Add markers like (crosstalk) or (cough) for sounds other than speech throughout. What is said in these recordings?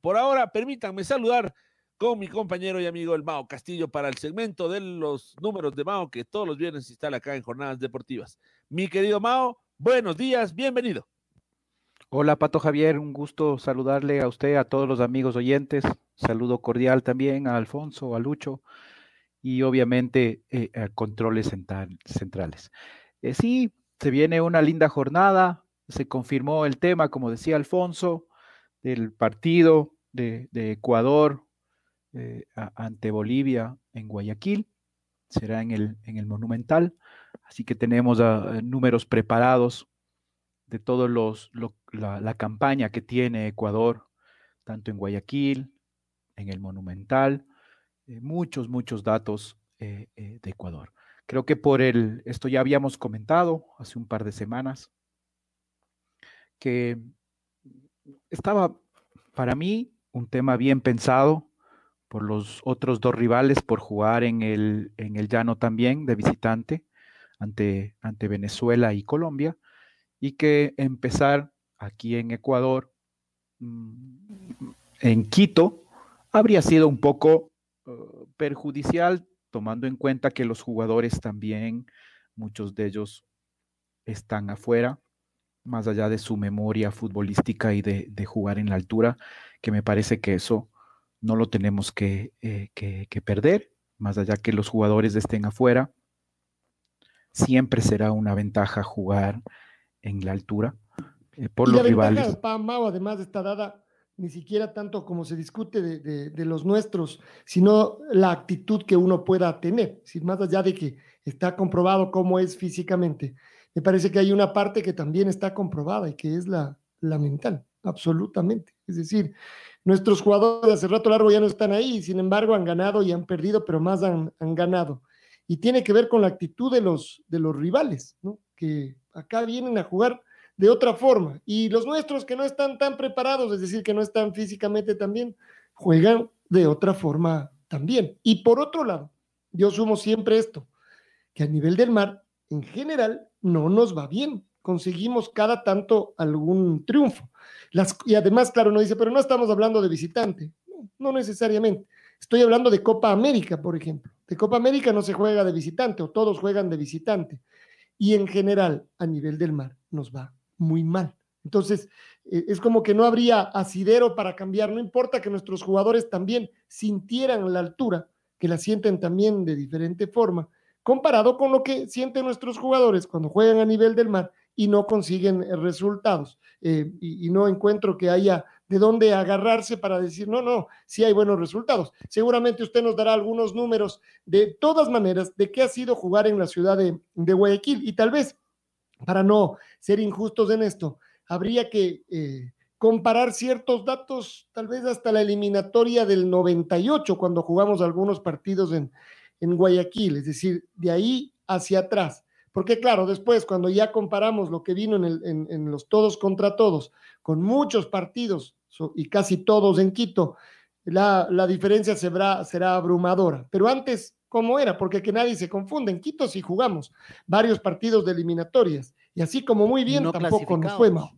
Por ahora, permítanme saludar con mi compañero y amigo el Mao Castillo para el segmento de los números de Mao que todos los viernes se instala acá en Jornadas Deportivas. Mi querido Mao, buenos días, bienvenido. Hola Pato Javier, un gusto saludarle a usted, a todos los amigos oyentes. Saludo cordial también a Alfonso, a Lucho y obviamente eh, a controles central- centrales. Eh, sí, se viene una linda jornada, se confirmó el tema, como decía Alfonso, del partido de, Ecuador eh, ante Bolivia en Guayaquil. Será en el, en el Monumental. Así que tenemos ah, números preparados de todos los lo- la, campaña que tiene Ecuador, tanto en Guayaquil, en el Monumental, eh, muchos, muchos datos eh, eh, de Ecuador. Creo que por el, esto ya habíamos comentado hace un par de semanas, que estaba para mí un tema bien pensado por los otros dos rivales, por jugar en el, en el llano también de visitante ante, ante Venezuela y Colombia y que empezar aquí en Ecuador, mm, en Quito, habría sido un poco eh, perjudicial, tomando en cuenta que los jugadores también, muchos de ellos están afuera, más allá de su memoria futbolística y de, de jugar en la altura, que me parece que eso no lo tenemos que, eh, que- que perder, más allá que los jugadores estén afuera, siempre será una ventaja jugar en la altura eh, por y los la ventaja rivales. para Mao además está dada ni siquiera tanto como se discute de, de- de los nuestros, sino la actitud que uno pueda tener, sin más allá de que está comprobado cómo es físicamente. Me parece que hay una parte que también está comprobada y que es la, la mental, absolutamente. Es decir, nuestros jugadores de hace rato largo ya no están ahí, sin embargo han ganado y han perdido, pero más han, ganado. Y tiene que ver con la actitud de los, de los rivales, que acá vienen a jugar de otra forma. Y los nuestros que no están tan preparados, es decir, que no están físicamente tan bien, juegan de otra forma también. Y por otro lado, yo sumo siempre esto, que a nivel del mar, en general, no nos va bien. Conseguimos cada tanto algún triunfo. Y además, claro, uno dice, pero no estamos hablando de visitante. No, no necesariamente. Estoy hablando de Copa América, por ejemplo. De Copa América no se juega de visitante o todos juegan de visitante. Y en general, a nivel del mar, nos va muy mal. Entonces, eh, es como que no habría asidero para cambiar. No importa que nuestros jugadores también sintieran la altura, que la sienten también de diferente forma, comparado con lo que sienten nuestros jugadores cuando juegan a nivel del mar y no consiguen eh, resultados. Eh, y, no encuentro que haya de dónde agarrarse para decir, no, no, sí hay buenos resultados. Seguramente usted nos dará algunos números de todas maneras de qué ha sido jugar en la ciudad de, de Guayaquil y tal vez, para no ser injustos en esto, habría que eh, comparar ciertos datos, tal vez hasta la eliminatoria del 98, cuando jugamos algunos partidos en, en Guayaquil, es decir, de ahí hacia atrás. Porque claro, después cuando ya comparamos lo que vino en, el, en, en los todos contra todos, con muchos partidos so, y casi todos en Quito, la, la diferencia será, será abrumadora. Pero antes, ¿cómo era? Porque que nadie se confunde. En Quito sí jugamos varios partidos de eliminatorias y así como muy bien no tampoco nos fue mal.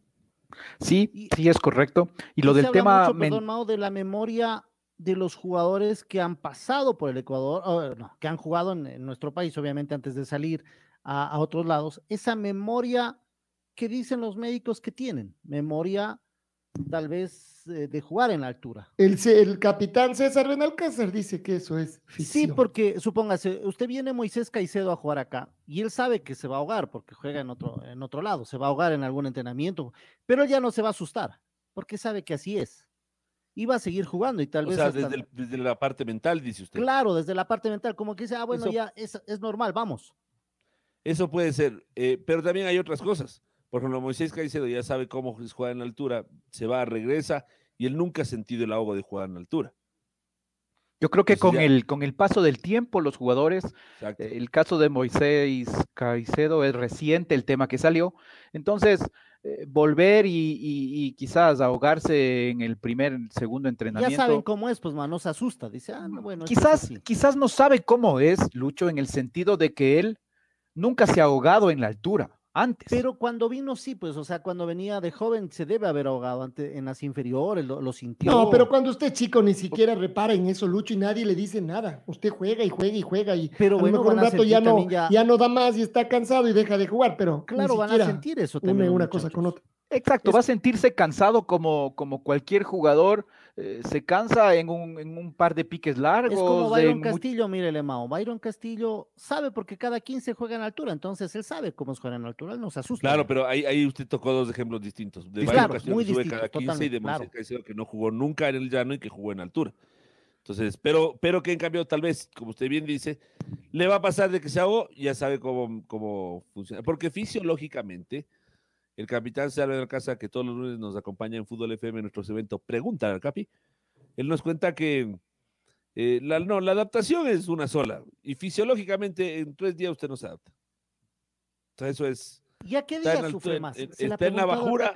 Sí, sí es correcto. Y lo del tema mucho, perdón, Mao, de la memoria de los jugadores que han pasado por el Ecuador, o, no, que han jugado en, en nuestro país, obviamente antes de salir a, a otros lados, esa memoria que dicen los médicos que tienen, memoria tal vez eh, de jugar en la altura. El, capitán César Benalcázar dice que eso es Sí, ficción. porque supóngase, usted viene Moisés Caicedo a jugar acá y él sabe que se va a ahogar porque juega en otro, en otro lado, se va a ahogar en algún entrenamiento, pero él ya no se va a asustar porque sabe que así es. Va a seguir jugando y tal O vez. sea, hasta- desde, el- desde la parte mental, dice usted. Claro, desde la parte mental, como que dice, ah, bueno, Eso- ya es, es normal, vamos. Eso puede ser, eh, pero también hay otras cosas. Por ejemplo, Moisés Caicedo ya sabe cómo jugar en la altura, se va, regresa, y él nunca ha sentido el ahogo de jugar en la altura. Yo creo que Entonces con ya- el, con el paso del tiempo, los jugadores, Exacto. el caso de Moisés Caicedo es reciente, el tema que salió. Entonces, eh, volver y, y- y quizás ahogarse en el primer, segundo Ya entrenamiento. saben cómo es, pues, man, no se asusta. Dice, ah, no, bueno. es quizás, así". quizás no sabe cómo es, Lucho, en el sentido de que él nunca se ha ahogado en la altura antes. Pero cuando vino, sí, pues, o sea, cuando venía de joven se debe haber ahogado antes, en las inferiores, lo, lo sintió. No, pero cuando usted es chico ni siquiera repara en eso, Lucho, y nadie le dice nada. Usted juega y juega y juega y Pero a lo bueno, mejor un rato ya no, ya- ya no da más y está cansado y deja de jugar, pero Claro, van a sentir eso también. una cosa con otra. Exacto, Es- va a sentirse cansado como, como cualquier jugador eh, se cansa en un, en un par de piques largos. Es como Byron Castillo, mírele, Mao. Byron Castillo sabe porque cada 15 juega en altura, entonces él sabe cómo es jugar en altura, él no se asusta. Claro, pero ahí, ahí usted tocó dos ejemplos distintos. De Byron claro, Castillo muy que sube distintos, cada 15 y de claro. Caicedo que no jugó nunca en el llano y que jugó en altura. Entonces, pero, pero que en cambio, tal vez, como usted bien dice, le va a pasar de que se ahogó, ya sabe cómo, cómo funciona. Porque fisiológicamente, el capitán Salve de Casa, que todos los lunes nos acompaña en Fútbol FM en nuestros eventos, pregunta al Capi. Él nos cuenta que eh, la, no, la adaptación es una sola. Y fisiológicamente, en tres días usted no se adapta. Entonces, eso es. ¿Y a qué día sufre más? en- ¿Se está en la bajura.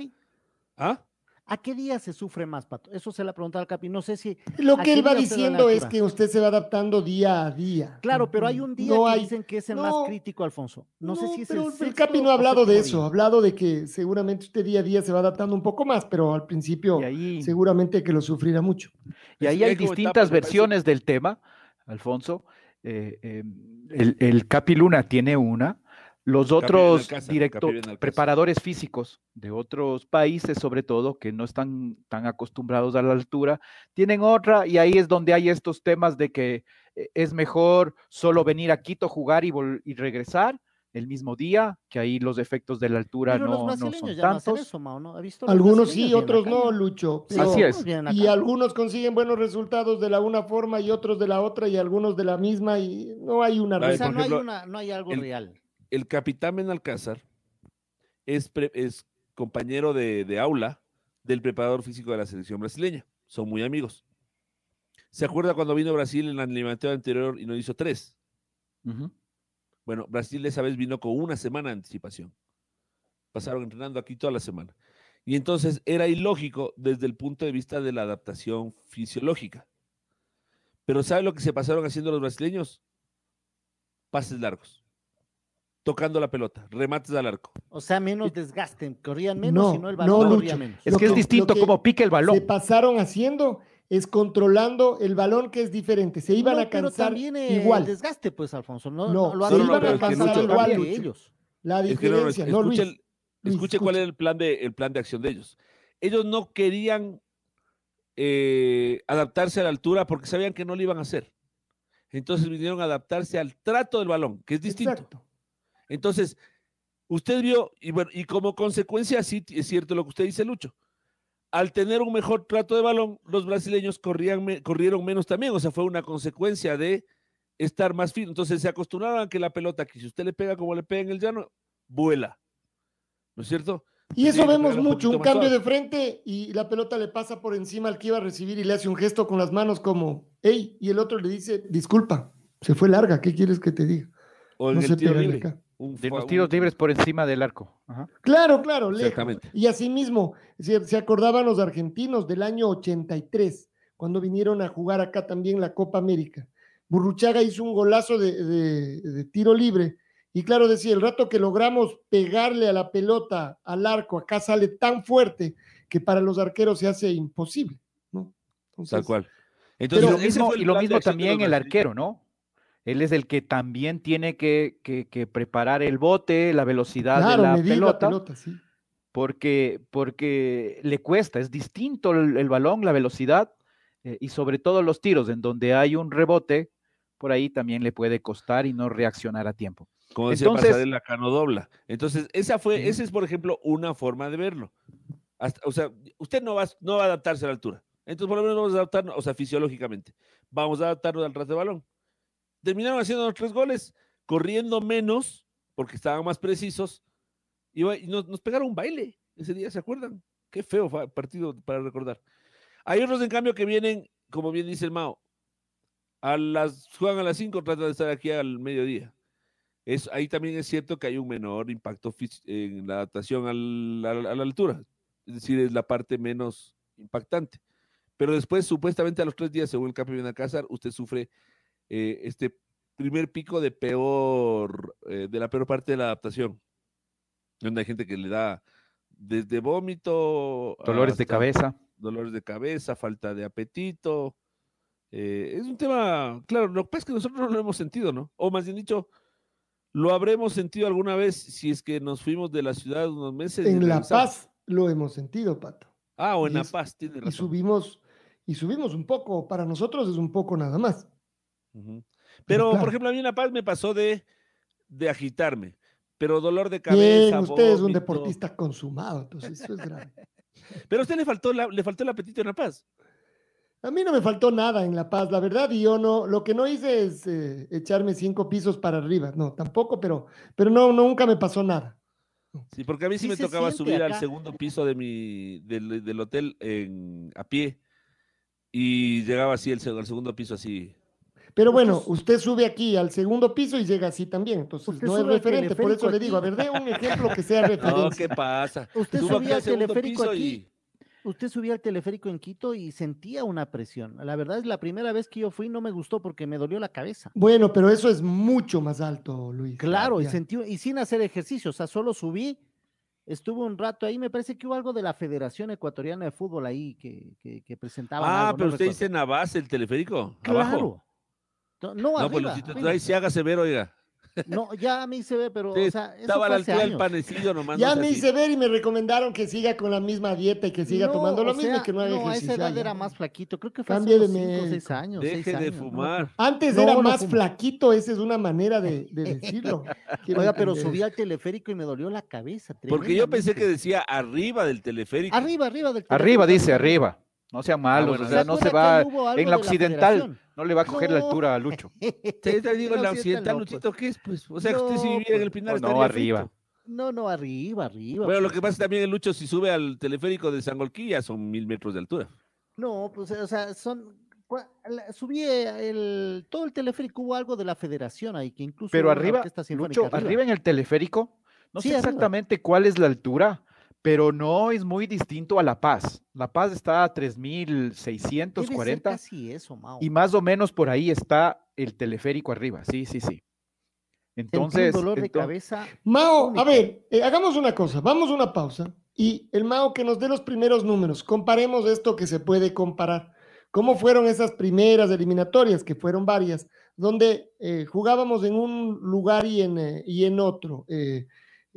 ¿Ah? ¿A qué día se sufre más, Pato? Eso se le ha preguntado al Capi. No sé si. Lo ¿A que él va diciendo es que usted se va adaptando día a día. Claro, pero hay un día No que hay- dicen que es el no, más crítico, Alfonso. No, sé si es pero el el Capi no ha hablado de eso, ha hablado de que seguramente usted día a día se va adaptando un poco más, pero al principio ahí, seguramente que lo sufrirá mucho. y ahí hay distintas versiones del tema, Alfonso. Eh, eh, el, el Capi Luna tiene una. Los otros Benalcázar, directo- Capi Benalcázar. preparadores físicos de otros países, sobre todo, que no están tan acostumbrados a la altura, tienen otra y ahí es donde hay estos temas de que eh, es mejor solo venir a Quito, jugar y, vol- y regresar el mismo día, que ahí los efectos de la altura Pero los no, son ya no hacen tantos. eso, Mao, ¿no? ¿Ha visto? Los Algunos sí, otros no, Lucho. Sí, Así es. Y algunos consiguen buenos resultados de la una forma y otros de la otra y algunos de la misma y no hay una O sea, no hay, ejemplo, una, no hay algo el- real. El capitán Benalcázar es, pre- es compañero de, de aula del preparador físico de la selección brasileña. Son muy amigos. ¿Se acuerda cuando vino Brasil en la eliminatoria anterior y nos hizo tres? Bueno, Brasil esa vez vino con una semana de anticipación. Pasaron entrenando aquí toda la semana. Y entonces era ilógico desde el punto de vista de la adaptación fisiológica. Pero ¿sabe lo que se pasaron haciendo los brasileños? Pases largos. Tocando la pelota, remates al arco. O sea, menos desgaste, corrían menos No, y no el no, balón corría Lucho. menos. Es Lo que es que- distinto que como pique el balón. Se pasaron haciendo es controlando el balón que es diferente. Se iban No, a pero cansar también eh, igual. el desgaste, pues, Alfonso. No, No, no, lo se iban a cansar igual, que Lucho. ellos. La Es que no, no, diferencia, no, Luis. escuche, Luis, escuche cuál era el plan de, el plan de acción de ellos. Ellos no querían eh, adaptarse a la altura porque sabían que no lo iban a hacer. Entonces vinieron a adaptarse al trato del balón, que es distinto. Exacto. Entonces, usted vio, y bueno, y como consecuencia, sí es cierto lo que usted dice, Lucho. Al tener un mejor trato de balón, los brasileños corrían, corrieron menos también. O sea, fue una consecuencia de estar más fino. Entonces se acostumbraron a que la pelota, que si usted le pega como le pega en el llano, vuela. ¿No es cierto? Y eso vemos un mucho, un cambio suave. de frente y la pelota le pasa por encima al que iba a recibir y le hace un gesto con las manos como, hey, y el otro le dice, disculpa, se fue larga, ¿qué quieres que te diga? O No el tiro libre. acá. Un De los tiros un- libres por encima del arco. Ajá. Claro, claro, lejos. Exactamente. Y asimismo, se, se acordaban los argentinos del año 83, cuando vinieron a jugar acá también la Copa América. Burruchaga hizo un golazo de, de- de tiro libre. Y claro, decía, el rato que logramos pegarle a la pelota al arco, acá sale tan fuerte que para los arqueros se hace imposible. ¿no? Entonces, Tal cual. Y Entonces, lo ese mismo, y lo mismo también el arquero, ¿no? Él es el que también tiene que, que- que preparar el bote, la velocidad Claro, de la medir pelota, la pelota, sí. porque, porque le cuesta, es distinto el, el balón, la velocidad eh, y sobre todo los tiros, en donde hay un rebote, por ahí también le puede costar y no reaccionar a tiempo. Como decía Entonces- Pasarela, Cano dobla. Entonces, esa fue, esa es, por ejemplo, una forma de verlo. Hasta- o sea, usted no va, no va a adaptarse a la altura. Entonces, por lo menos vamos a adaptarnos, o sea, fisiológicamente. Vamos a adaptarnos al ras de balón. Terminaron haciendo los tres goles, corriendo menos, porque estaban más precisos, y, nos, nos pegaron un baile ese día, ¿se acuerdan? Qué feo partido para recordar. Hay otros, en cambio, que vienen, como bien dice el Mao, a las, juegan a las 5, tratan de estar aquí al mediodía. Es, ahí también es cierto que hay un menor impacto en la adaptación a la altura. Es decir, es la parte menos impactante. Pero después, supuestamente a los tres días, según el campeón Benalcázar, usted sufre eh, este primer pico de peor, eh, de la peor parte de la adaptación. Donde hay gente que le da desde vómito. Dolores de cabeza. Dolores de cabeza, falta de apetito. Eh, es un tema, claro, lo que pasa es que nosotros no lo hemos sentido, ¿no? O más bien dicho, lo habremos sentido alguna vez si es que nos fuimos de la ciudad unos meses. y En La. Paz lo hemos sentido, Pato. Ah, o en y La es- Paz, tiene Y razón. subimos, y subimos un poco, para nosotros es un poco nada más. Pero, claro. por ejemplo, a mí en La Paz me pasó de, de agitarme, pero dolor de Bien, cabeza. usted es un deportista consumado, entonces eso es grave. (laughs) Pero a usted le faltó, la- le faltó el apetito en La Paz. A mí no me faltó nada en La Paz, la verdad, y yo no, lo que no hice es eh, echarme cinco pisos para arriba, no, tampoco, pero, pero no, nunca me pasó nada. Sí, porque a mí sí, Sí me tocaba subir al segundo piso de mi, del, del hotel en, a pie y llegaba así el, al segundo piso así. Pero bueno, usted sube aquí al segundo piso y llega así también, entonces Usted no es referente, por eso le digo, a ver, dé un ejemplo que sea (laughs) No, referencia. ¿qué pasa? Usted Subo subía al teleférico piso aquí, usted subía al teleférico en Quito y sentía una presión. La verdad es la primera vez que yo fui no me gustó porque me dolió la cabeza. Bueno, pero eso es mucho más alto, Luis. Claro, y sentí, y sin hacer ejercicio, o sea, solo subí, estuve un rato ahí, me parece que hubo algo de la Federación Ecuatoriana de Fútbol ahí que, que, que presentaban Ah, algo, pero no usted recuerdo. dice Navas, el teleférico. Abajo. No, no, No, pues arriba, Luisito, arriba. ahí se haga severo, oiga. No, ya a mí se ve, pero, Sí, o sea, eso Estaba a la altura del panecillo nomás. Ya no me hice ver y me recomendaron que siga con la misma dieta y que siga No, tomando lo mismo y que no haga no, a esa edad ya, era más flaquito, creo que fue Cambie hace de unos cinco o seis médico. años. Deje seis de años, fumar. Antes No, era no más fumo. flaquito, esa es una manera de, de (laughs) decirlo. Oiga, pero subí eso. al teleférico y me dolió la cabeza. Porque yo pensé que decía arriba del teleférico. Arriba, arriba del Arriba, teleférico, dice, arriba. No sean malos, bueno, o ¿se sea, no se va en la de la occidental, no le va a coger la No. altura a Lucho. (laughs) Te, te digo, en la No, occidental, no, pues. Luchito, ¿qué es? Pues, o sea, que usted si No, viviera en el pues. Pinar No, no, arriba. frito. No, no, arriba, arriba. Bueno, lo pues. que pasa también el Lucho, si sube al teleférico de Sangolquilla, son mil metros de altura. No, pues, o sea, son. Subí el, todo el teleférico, hubo algo de la federación ahí, que incluso. Pero arriba, Lucho, arriba en el teleférico, no Sí, sé arriba. exactamente cuál es la altura, pero no es muy distinto a La Paz. La Paz está a Debe ser 3.640 casi eso, Mao. y más o menos por ahí está el teleférico arriba. Sí, sí, sí. Entonces, un dolor de cabeza. Mao, a ver, eh, hagamos una cosa, vamos a una pausa y el Mao que nos dé los primeros números, comparemos esto que se puede comparar. ¿Cómo fueron esas primeras eliminatorias, que fueron varias, donde eh, jugábamos en un lugar y en, eh, y en otro?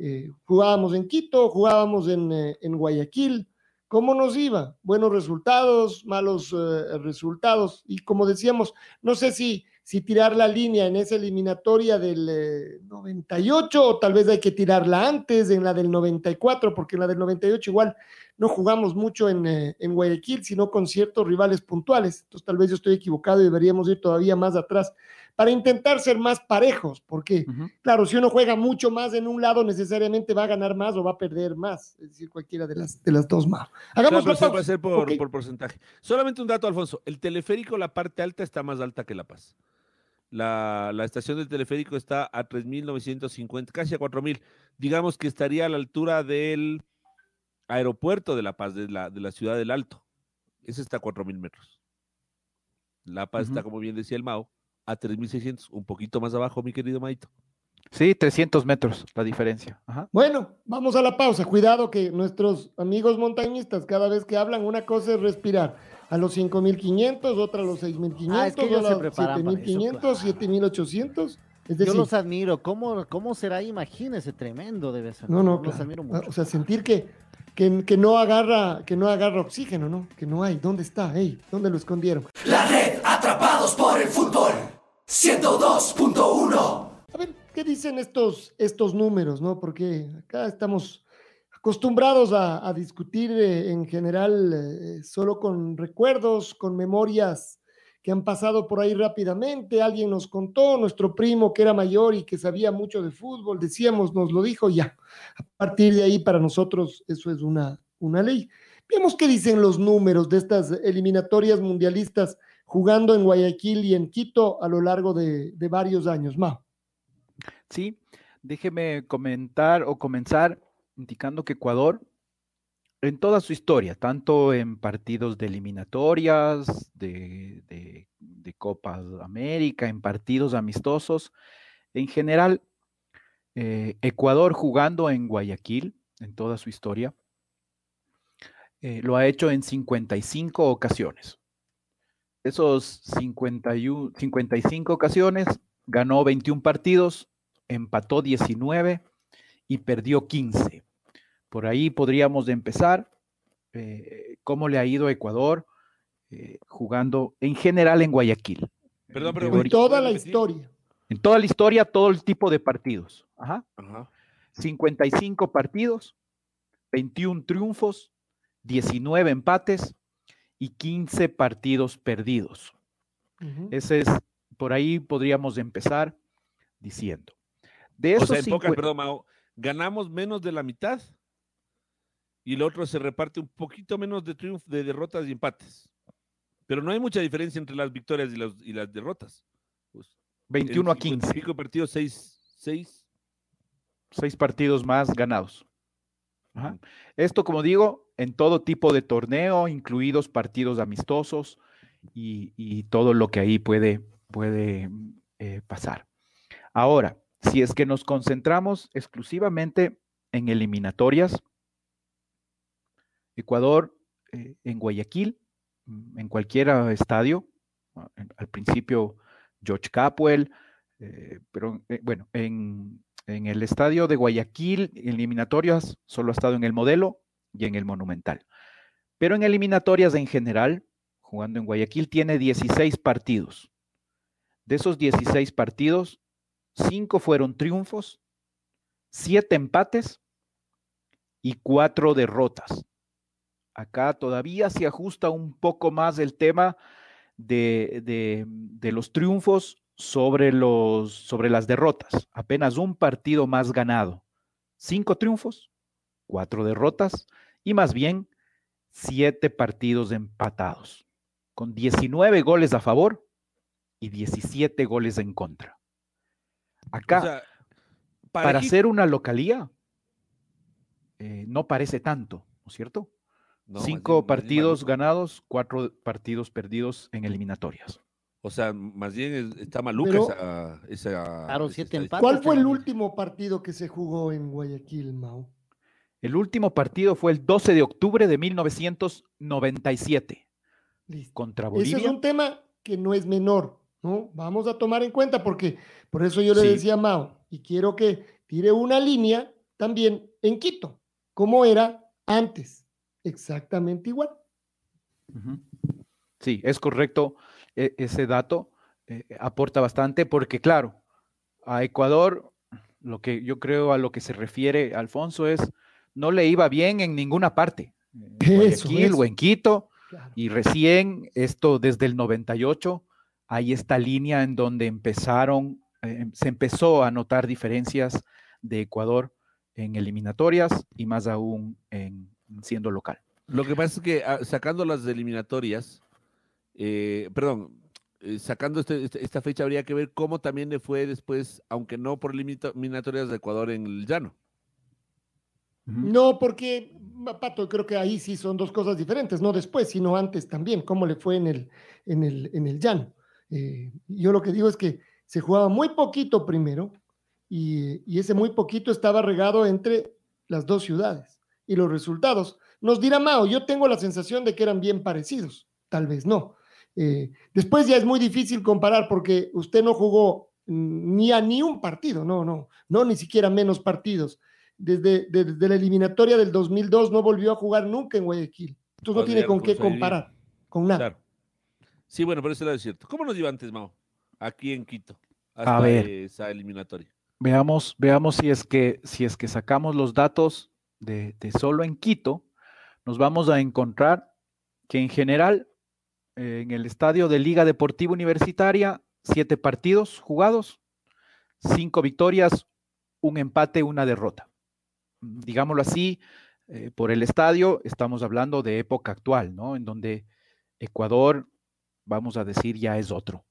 Eh, jugábamos en Quito, jugábamos en, eh, en Guayaquil. ¿Cómo nos iba? Buenos resultados, malos eh, resultados. Y como decíamos, no sé si, si tirar la línea en esa eliminatoria del eh, 98 o tal vez hay que tirarla antes, en la del 94, porque en la del 98 igual no jugamos mucho en, en Guayaquil, sino con ciertos rivales puntuales. Entonces tal vez yo estoy equivocado y deberíamos ir todavía más atrás para intentar ser más parejos, porque claro, si uno juega mucho más en un lado, necesariamente va a ganar más o va a perder más, es decir, cualquiera de las, de las dos más. Hagamos Claro, pero va a ser por, por porcentaje. Solamente un dato, Alfonso. El teleférico, la parte alta está más alta que La Paz. La, la estación del teleférico está a 3.950, casi a 4.000. Digamos que estaría a la altura del aeropuerto de La Paz, de la, de la ciudad del Alto. Ese está a 4.000 metros. La Paz está, como bien decía el Mao, a 3.600, un poquito más abajo, mi querido Maito. Sí, 300 metros la diferencia. Ajá. Bueno, vamos a la pausa. Cuidado que nuestros amigos montañistas cada vez que hablan una cosa es respirar. A los 5.500, otra a los 6.500, Ah, es que a los preparan para eso, 7.500, claro. 7.800. Es Yo los admiro. ¿Cómo, cómo será? Imagínese, tremendo debe ser. no, no, Los claro. admiro Ah, mucho. O sea, sentir que que, que no agarra, que no agarra oxígeno, ¿no? Que no hay. ¿Dónde está? Ey, ¿dónde lo escondieron? La red Atrapados por el Fútbol 102.1. A ver, ¿qué dicen estos, estos números, no? Porque acá estamos acostumbrados a, discutir eh, en general eh, solo con recuerdos, con memorias que han pasado por ahí rápidamente. Alguien nos contó, nuestro primo que era mayor y que sabía mucho de fútbol, decíamos, nos lo dijo, ya. A partir de ahí, para nosotros, eso es una, una ley. Vemos qué dicen los números de estas eliminatorias mundialistas jugando en Guayaquil y en Quito a lo largo de, varios años. Ma. Sí, déjeme comentar o comenzar indicando que Ecuador, en toda su historia, tanto en partidos de eliminatorias, de, de, de Copa América, en partidos amistosos, en general, eh, Ecuador jugando en Guayaquil, en toda su historia, eh, lo ha hecho en 55 ocasiones. Esos 51, 55 ocasiones ganó 21 partidos, empató 19 y perdió 15. Por ahí podríamos empezar. Eh, ¿Cómo le ha ido a Ecuador eh, jugando en general en Guayaquil? Perdón, En pero toda la historia. En toda la historia, todo el tipo de partidos. Ajá. Ajá. 55 partidos, 21 triunfos, 19 empates y 15 partidos perdidos. Ese es, por ahí podríamos empezar diciendo. De O esos sea, en pocas, perdón, Mao, ganamos menos de la mitad y el otro se reparte un poquito menos de triunfos, de derrotas y empates. Pero no hay mucha diferencia entre las victorias y las, y las derrotas. Pues, en 21 a 50 y 15, pico partidos, 6, 6. seis partidos más ganados. Ajá. Esto, como digo, en todo tipo de torneo, incluidos partidos amistosos y, todo lo que ahí puede, puede eh, pasar. Ahora, si es que nos concentramos exclusivamente en eliminatorias, Ecuador eh, en Guayaquil, mm, en cualquier estadio, ah, al principio George Capwell, eh, pero bueno, en, en el estadio de Guayaquil, eliminatorias, solo ha estado en el modelo y en el monumental. Pero en eliminatorias en general, jugando en Guayaquil, tiene 16 partidos. De esos 16 partidos, 5 fueron triunfos, 7 empates y 4 derrotas. Acá todavía se ajusta un poco más el tema de, de- de los triunfos sobre, los, sobre las derrotas. Apenas un partido más ganado. Cinco triunfos, cuatro derrotas y más bien siete partidos empatados, con 19 goles a favor y 17 goles en contra. Acá, O sea, para parejito. ser una localía, eh, no parece tanto, ¿no es cierto? No, Cinco bien- partidos ganados, cuatro partidos perdidos en eliminatorias. O sea, más bien es- está maluca Pero- esa, esa. Claro, esa siete empates. ¿Cuál fue el último partido que se jugó en Guayaquil, Mao? El último partido fue el 12 de octubre de 1997 Listo. contra Ese Bolivia. es un tema que no es menor, ¿no? Vamos a tomar en cuenta porque por eso yo le Sí. decía a Mao, y quiero que tire una línea también en Quito, como era antes, exactamente igual. Sí, es correcto e- ese dato. eh, aporta bastante porque, claro, a Ecuador, lo que yo creo a lo que se refiere Alfonso es, no le iba bien en ninguna parte. En Eso, Guayaquil eso. o en Quito. Claro. Y recién, esto desde el 98, hay esta línea en donde empezaron, eh, se empezó a notar diferencias de Ecuador en eliminatorias y más aún en siendo local. Lo que pasa es que ah, sacando las eliminatorias, eh, perdón, eh, sacando este- este- esta fecha habría que ver cómo también le fue después, aunque no por eliminatorias de Ecuador en el llano. No, porque, Pato, creo que ahí sí son dos cosas diferentes, no después, sino antes también, cómo le fue en el, en el, en el llano. Eh, yo lo que digo es que se jugaba muy poquito primero y, y ese muy poquito estaba regado entre las dos ciudades. Y los resultados, nos dirá Mao, yo tengo la sensación de que eran bien parecidos, tal vez no. Eh, después ya es muy difícil comparar porque usted no jugó ni a ni un partido, no, no, no, ni siquiera menos partidos desde, desde la eliminatoria del 2002 no volvió a jugar nunca en Guayaquil. Entonces no tiene con qué comparar, con nada. Sí, bueno, pero eso es cierto. ¿Cómo nos iba antes, Mao? Aquí en Quito, hasta a ver, esa eliminatoria. Veamos, veamos si es que si es que sacamos los datos de, de solo en Quito, nos vamos a encontrar que en general eh, en el estadio de Liga Deportiva Universitaria, siete partidos jugados, cinco victorias, un empate, una derrota. Digámoslo así, eh, por el estadio estamos hablando de época actual, ¿no? En donde Ecuador, vamos a decir, ya es otro.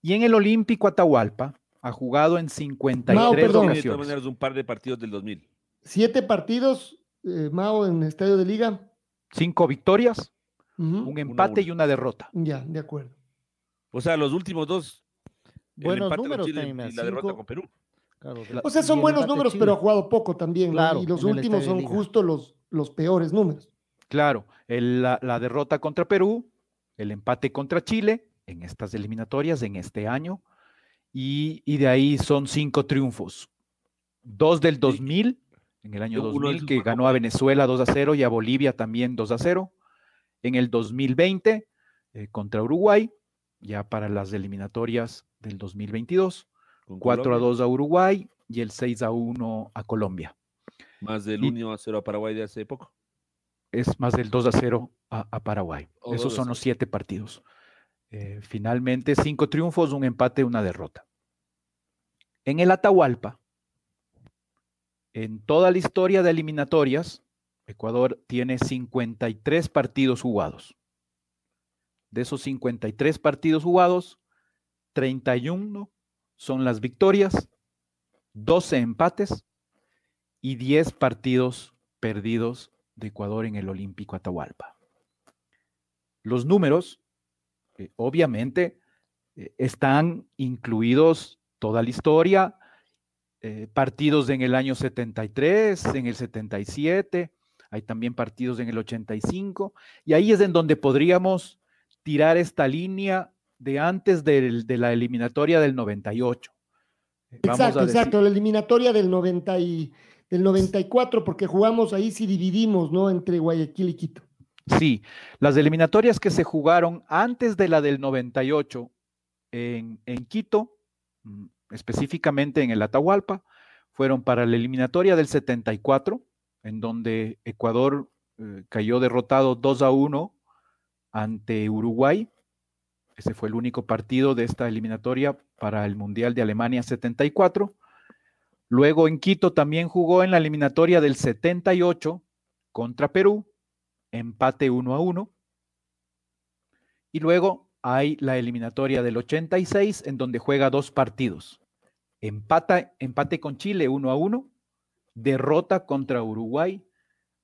Y en el Olímpico Atahualpa ha jugado en 53 Mao, perdón. ocasiones. un par de partidos del 2000. Siete partidos, eh, Mao, en el estadio de Liga. Cinco victorias, un empate y una derrota. Ya, de acuerdo. O sea, los últimos dos. Buenos números y la derrota con Perú. O sea, son buenos números, pero ha jugado poco también. y los últimos son justo los, los peores números. Claro, la, derrota contra Perú, el empate contra Chile en estas eliminatorias en este año, y, y de ahí son cinco triunfos. Dos del 2000, en el año 2000, que ganó a Venezuela 2 a 0 y a Bolivia también 2 a 0 en el 2020 eh, contra Uruguay, ya para las eliminatorias del 2022. 4 a 2 a Uruguay y el 6 a 1 a Colombia. Más del 1 a 0 a Paraguay de hace poco. Es más del 2 a 0 a, Paraguay. Esos son los siete partidos. Eh, finalmente, cinco triunfos, un empate, una derrota. En el Atahualpa, en toda la historia de eliminatorias, Ecuador tiene 53 partidos jugados. De esos 53 partidos jugados, 31 son las victorias, 12 empates y 10 partidos perdidos de Ecuador en el Olímpico Atahualpa. Los números, eh, obviamente, eh, están incluidos toda la historia, eh, partidos en el año 73, en el 77, hay también partidos en el 85, y ahí es en donde podríamos tirar esta línea de antes de, la eliminatoria del 98. Eh, exacto, exacto, la eliminatoria del, 90 y, del 94, porque jugamos ahí sí dividimos, ¿no? Entre Guayaquil y Quito. Sí, las eliminatorias que se jugaron antes de la del 98 en, en Quito, mm, específicamente en el Atahualpa, fueron para la eliminatoria del 74, en donde Ecuador eh, cayó derrotado 2 a 1 ante Uruguay. Ese fue el único partido de esta eliminatoria para el Mundial de Alemania 74. Luego en Quito también jugó en la eliminatoria del 78 contra Perú, empate 1 a 1. Y luego hay la eliminatoria del 86 en donde juega dos partidos. Empata, empate con Chile 1 a 1 derrota contra Uruguay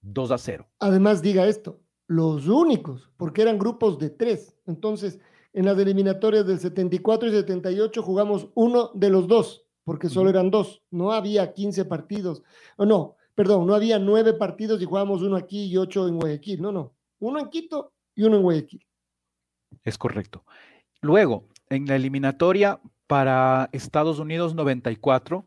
2 a 0. Además, diga esto, los únicos, porque eran grupos de tres. Entonces, en las eliminatorias del 74 y 78 jugamos uno de los dos, porque solo eran dos. No había 15 partidos. O no, perdón, no había nueve partidos y jugamos uno aquí y ocho en Guayaquil. No, no. Uno en Quito y uno en Guayaquil. Es correcto. Luego, en la eliminatoria para Estados Unidos 94,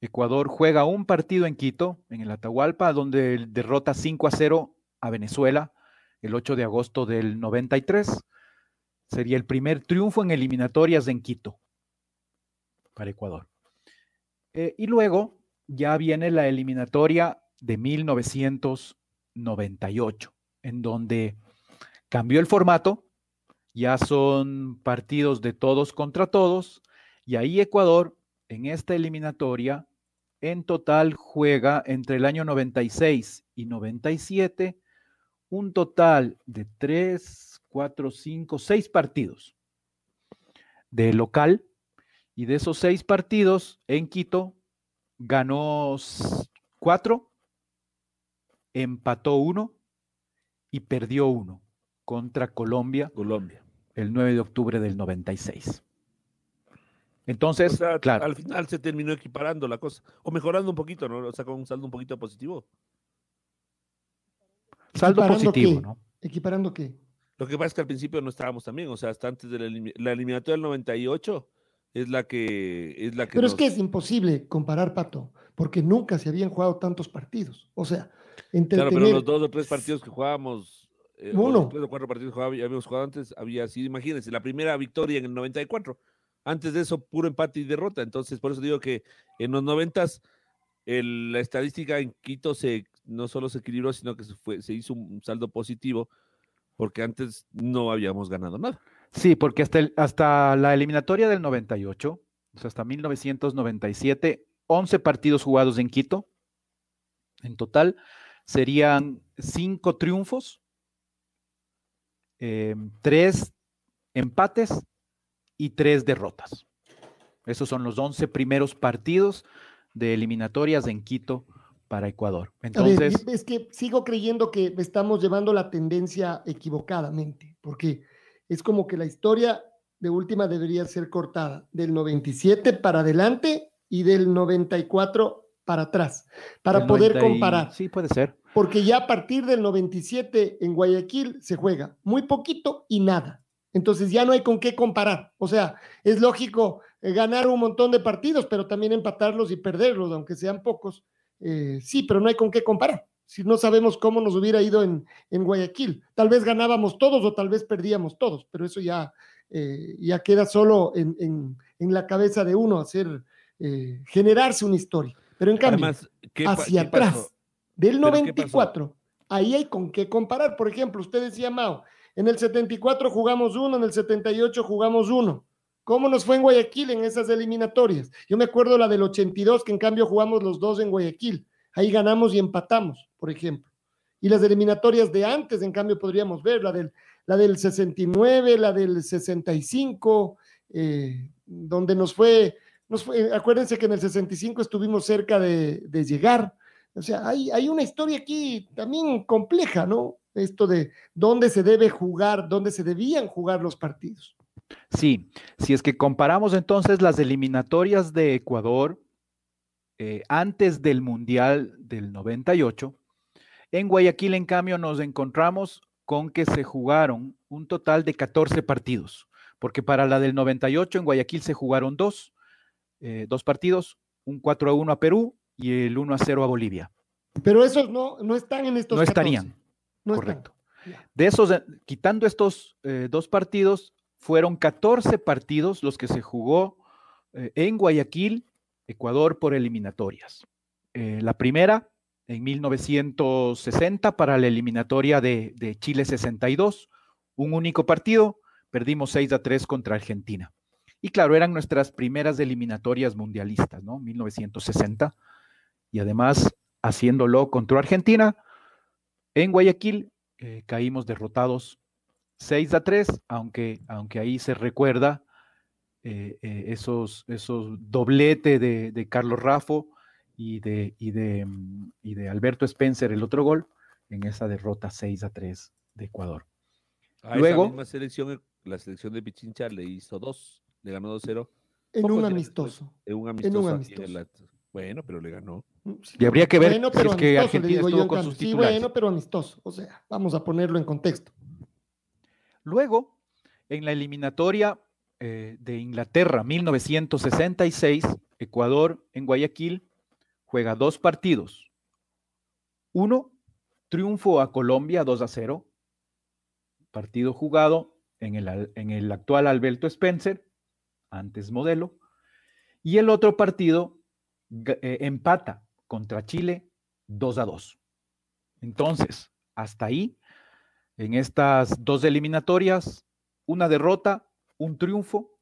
Ecuador juega un partido en Quito, en el Atahualpa, donde derrota 5 a 0 a Venezuela el 8 de agosto del 93. Sería el primer triunfo en eliminatorias en Quito para Ecuador. Eh, y luego ya viene la eliminatoria de 1998, en donde cambió el formato, ya son partidos de todos contra todos, y ahí Ecuador en esta eliminatoria en total juega entre el año 96 y 97 un total de 3, 4, 5, 6 partidos de local y de esos 6 partidos en Quito ganó 4, empató 1 y perdió 1 contra Colombia, Colombia el 9 de octubre del 96. Entonces, claro. Al final se terminó equiparando la cosa, o mejorando un poquito, ¿no? O sea, con un saldo un poquito positivo. Saldo positivo, ¿no? ¿Equiparando qué? Lo que pasa es que al principio no estábamos también, o sea, hasta antes de la, eliminatoria del 98, es la que es la que Pero es que es imposible comparar, Pato, porque nunca se habían jugado tantos partidos. O sea, entre Claro, pero los dos o tres partidos que jugábamos, eh, Uno. los tres o cuatro partidos que habíamos jugado antes, había sido, imagínense, la primera victoria en el 94. Antes de eso, puro empate y derrota. Entonces, por eso digo que en los 90 el- la estadística en Quito se no solo se equilibró, sino que se, fue, se hizo un saldo positivo, porque antes no habíamos ganado nada. Sí, porque hasta, el- hasta la eliminatoria del 98, o sea, hasta 1997, 11 partidos jugados en Quito. En total serían 5 triunfos, eh, 3 empates y 3 derrotas. Esos son los 11 primeros partidos de eliminatorias en Quito para Ecuador. Ver, Entonces, es que sigo creyendo que estamos llevando la tendencia equivocadamente, porque es como que la historia de última debería ser cortada del 97 para adelante y del 94 para atrás, para poder 90 y- comparar. Sí, puede ser. Porque ya a partir del 97 en Guayaquil se juega muy poquito y nada. Entonces ya no hay con qué comparar. O sea, es lógico eh, ganar un montón de partidos, pero también empatarlos y perderlos, aunque sean pocos. Eh, sí, pero no hay con qué comparar. Si no sabemos cómo nos hubiera ido en, en Guayaquil, tal vez ganábamos todos o tal vez perdíamos todos, pero eso ya, eh, ya queda solo en, en- en la cabeza de uno, hacer, eh, generarse una historia. Pero en cambio, Además, ¿qué pa- hacia qué atrás, del ¿Pero qué pasó? 94, ahí hay con qué comparar. Por ejemplo, usted decía, Mao, en el 74 jugamos uno, en el 78 jugamos uno. ¿Cómo nos fue en Guayaquil en esas eliminatorias? Yo me acuerdo la del 82, que en cambio jugamos los dos en Guayaquil. Ahí ganamos y empatamos, por ejemplo. Y las eliminatorias de antes, en cambio, podríamos ver la del, la del 69, la del 65, eh, donde nos fue, nos fue, acuérdense que en el 65 estuvimos cerca de, de llegar. O sea, hay, hay una historia aquí también compleja, ¿no? Esto de dónde se debe jugar, dónde se debían jugar los partidos. Sí, si es que comparamos entonces las eliminatorias de Ecuador eh, antes del Mundial del 98, en Guayaquil, en cambio, nos encontramos con que se jugaron un total de 14 partidos, porque para la del 98 en Guayaquil se jugaron dos, eh, dos partidos, un 4 a 1 a Perú y el 1 a 0 a Bolivia. Pero esos no, no están en estos No 14. estarían, No correcto. están. De esos, eh, quitando estos eh, dos partidos, fueron 14 partidos los que se jugó eh, en Guayaquil, Ecuador, por eliminatorias. Eh, la primera en 1960 para la eliminatoria de, Chile 62, un único partido, perdimos 6 a 3 contra Argentina. Y claro, eran nuestras primeras eliminatorias mundialistas, ¿no? 1960. Y además, haciéndolo contra Argentina, en Guayaquil eh, caímos derrotados 6 a 3, aunque, aunque ahí se recuerda eh, eh, esos, esos doblete de, de Carlos Raffo y de, y, de, mm, y de Alberto Spencer, el otro gol, en esa derrota 6 a 3 de Ecuador. A Luego- esa misma selección, la selección de Pichincha le hizo dos, le ganó 2-0. En un amistoso. En un amistoso. en amistoso. el- bueno, pero le ganó. Y habría que ver Bueno, si pero es que Argentina estuvo en con sus Sí, titulares. bueno, pero amistoso. O sea, vamos a ponerlo en contexto. Luego, en la eliminatoria eh, de Inglaterra 1966, Ecuador en Guayaquil juega dos partidos. Uno, triunfo a Colombia 2 a 0, partido jugado en el, actual Alberto Spencer, antes modelo, y el otro partido eh, empata contra Chile 2 a 2. Entonces, hasta ahí, en estas dos eliminatorias, una derrota, un triunfo,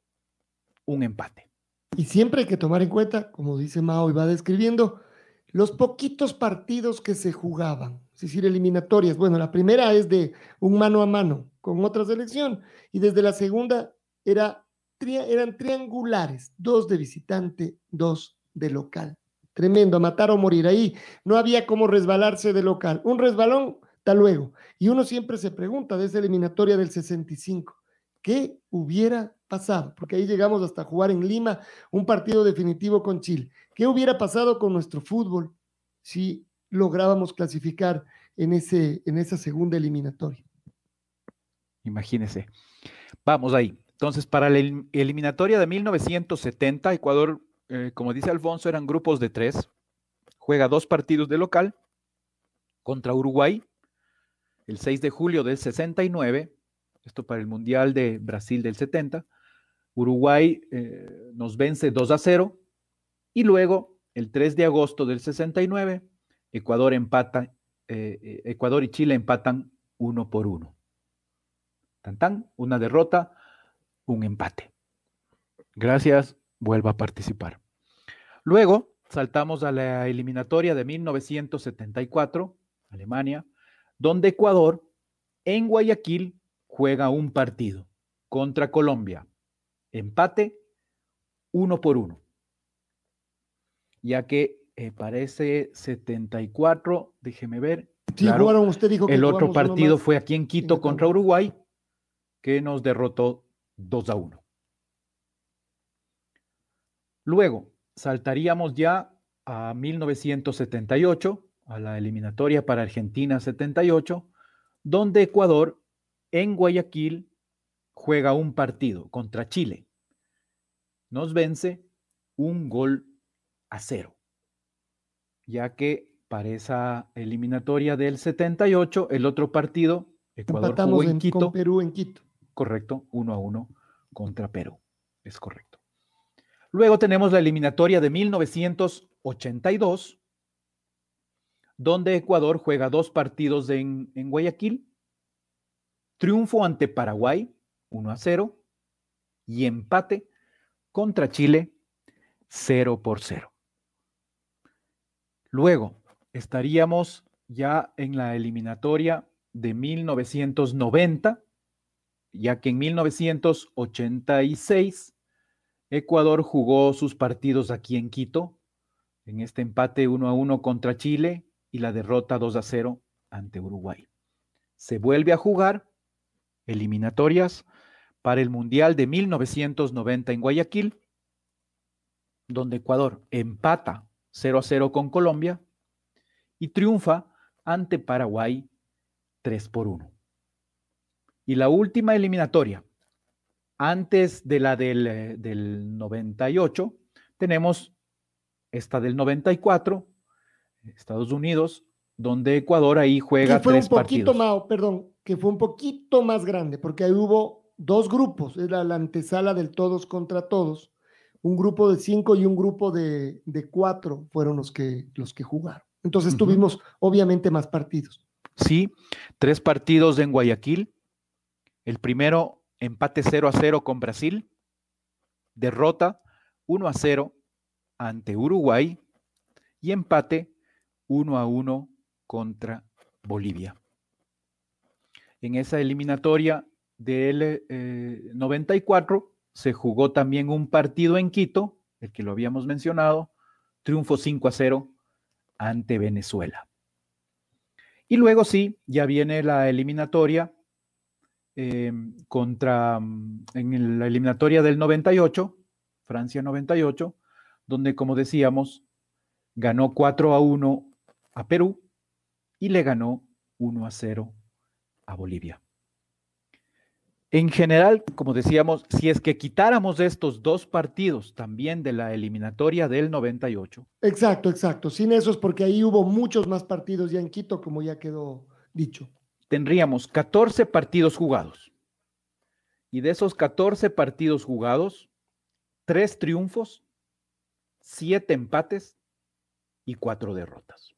un empate. Y siempre hay que tomar en cuenta, como dice Mao y va describiendo, los poquitos partidos que se jugaban, es decir, eliminatorias. Bueno, la primera es de un mano a mano con otra selección y desde la segunda era, eran triangulares, dos de visitante, dos de local. Tremendo, matar o morir. Ahí no había cómo resbalarse de local. Un resbalón, hasta luego. Y uno siempre se pregunta de esa eliminatoria del 65, ¿qué hubiera pasado? Porque ahí llegamos hasta jugar en Lima un partido definitivo con Chile. ¿Qué hubiera pasado con nuestro fútbol si lográbamos clasificar en, ese, en esa segunda eliminatoria? Imagínense. Vamos ahí. Entonces, para la eliminatoria de 1970, Ecuador, eh, como dice Alfonso, eran grupos de tres. Juega dos partidos de local contra Uruguay el 6 de julio del 69, esto para el Mundial de Brasil del 70. Uruguay eh, nos vence 2 a 0 y luego el 3 de agosto del 69, Ecuador empata, eh, Ecuador y Chile empatan uno por uno. Tan tan, una derrota un empate. Gracias, vuelva a participar. Luego saltamos a la eliminatoria de 1974, Alemania, donde Ecuador en Guayaquil juega un partido contra Colombia. Empate uno por uno. Ya que eh, parece 74, déjeme ver. usted dijo que el otro partido fue aquí en Quito contra Uruguay, que nos derrotó 2 a 1. Luego, saltaríamos ya a 1978, a la eliminatoria para Argentina 78, donde Ecuador en Guayaquil juega un partido contra Chile. Nos vence un gol a cero, ya que para esa eliminatoria del 78, el otro partido, Ecuador jugó en, Quito. Con Perú en Quito correcto, uno a uno contra Perú. Es correcto. Luego tenemos la eliminatoria de 1982, donde Ecuador juega dos partidos en, en Guayaquil. Triunfo ante Paraguay, 1 a 0, y empate contra Chile, 0 por 0. Luego estaríamos ya en la eliminatoria de 1990, ya que en 1986 Ecuador jugó sus partidos aquí en Quito, en este empate 1 a 1 contra Chile y la derrota 2 a 0 ante Uruguay. Se vuelve a jugar eliminatorias para el Mundial de 1990 en Guayaquil, donde Ecuador empata 0 a 0 con Colombia y triunfa ante Paraguay 3 por 1. Y la última eliminatoria, antes de la del, 98, eh, tenemos esta del 94, Estados Unidos, donde Ecuador ahí juega que fue un poquito más, perdón, que fue un poquito más grande, porque ahí hubo dos grupos, era la antesala del todos contra todos, un grupo de cinco y un grupo de, cuatro fueron los que, los que jugaron. Entonces tuvimos obviamente más partidos. Sí, tres partidos en Guayaquil, el primero, empate 0 a 0 con Brasil. Derrota 1 a 0 ante Uruguay. Y empate 1 a 1 contra Bolivia. En esa eliminatoria del 94 eh, se jugó también un partido en Quito, el que lo habíamos mencionado, triunfo 5 a 0 ante Venezuela. Y luego sí, ya viene la eliminatoria eh, contra, en la eliminatoria del 98, Francia 98, donde, como decíamos, ganó 4 a 1 a Perú y le ganó 1 a 0 a Bolivia. En general, como decíamos, si es que quitáramos estos dos partidos también de la eliminatoria del 98. Exacto, exacto. Sin esos, porque ahí hubo muchos más partidos ya en Quito, como ya quedó dicho tendríamos 14 partidos jugados. Y de esos 14 partidos jugados, 3 triunfos, 7 empates y 4 derrotas.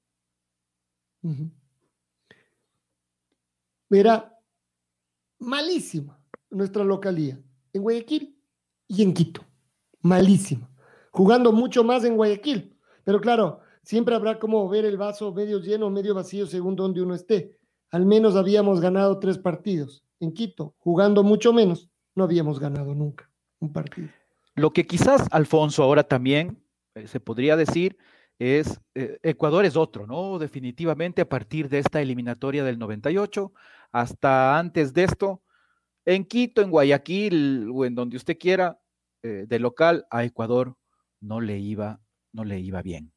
Era malísima nuestra localía en Guayaquil y en Quito. Malísima. Jugando mucho más en Guayaquil. Pero claro, siempre habrá como ver el vaso medio lleno, medio vacío, según donde uno esté al menos habíamos ganado tres partidos. En Quito, jugando mucho menos, no habíamos ganado nunca un partido. Lo que quizás, Alfonso, ahora también eh, se podría decir es, eh, Ecuador es otro, ¿no? Definitivamente a partir de esta eliminatoria del 98, hasta antes de esto, en Quito, en Guayaquil o en donde usted quiera, eh, de local a Ecuador no le iba, no le iba bien.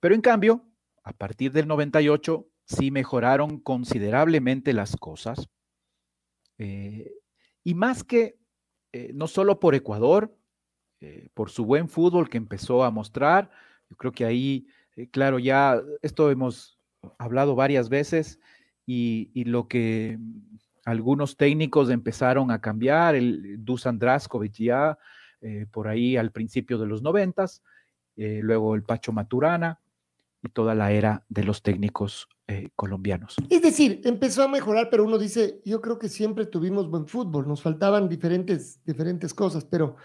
Pero en cambio, a partir del 98 sí mejoraron considerablemente las cosas. Eh, y más que no solo por Ecuador, por su buen fútbol que empezó a mostrar. Yo creo que ahí, eh, claro, ya esto hemos hablado varias veces y, y lo que algunos técnicos empezaron a cambiar, el Dusan Draskovic ya eh, por ahí al principio de los noventas, eh, luego el Pacho Maturana y toda la era de los técnicos eh, colombianos. Es decir, empezó a mejorar, pero uno dice, yo creo que siempre tuvimos buen fútbol, nos faltaban diferentes, diferentes cosas, pero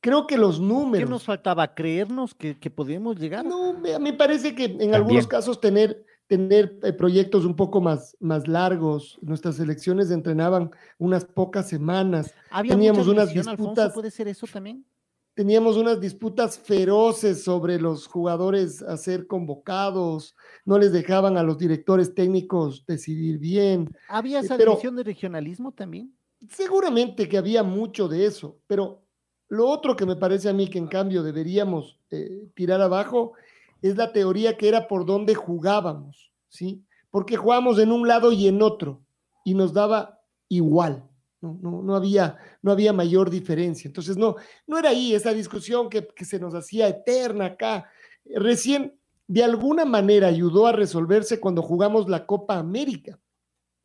creo que los números... ¿Qué nos faltaba? ¿Creernos que, que podíamos llegar? No, me, me parece que en algunos casos tener tener eh, proyectos un poco más, más largos. Nuestras selecciones entrenaban unas pocas semanas. ¿Había teníamos mucha unas Alfonso? disputas, ¿Puede ser eso también? teníamos unas disputas feroces sobre los jugadores a ser convocados. No les dejaban a los directores técnicos decidir bien. ¿Había Eh, esa pero- división de regionalismo también? Seguramente que había mucho de eso, pero lo otro que me parece a mí que en cambio deberíamos eh, tirar abajo es la teoría que era por dónde jugábamos, ¿sí? Porque jugábamos en un lado y en otro y nos daba igual, no, no, no había, no había mayor diferencia. Entonces, no, no era ahí esa discusión que, que se nos hacía eterna acá. Recién, de alguna manera, ayudó a resolverse cuando jugamos la Copa América.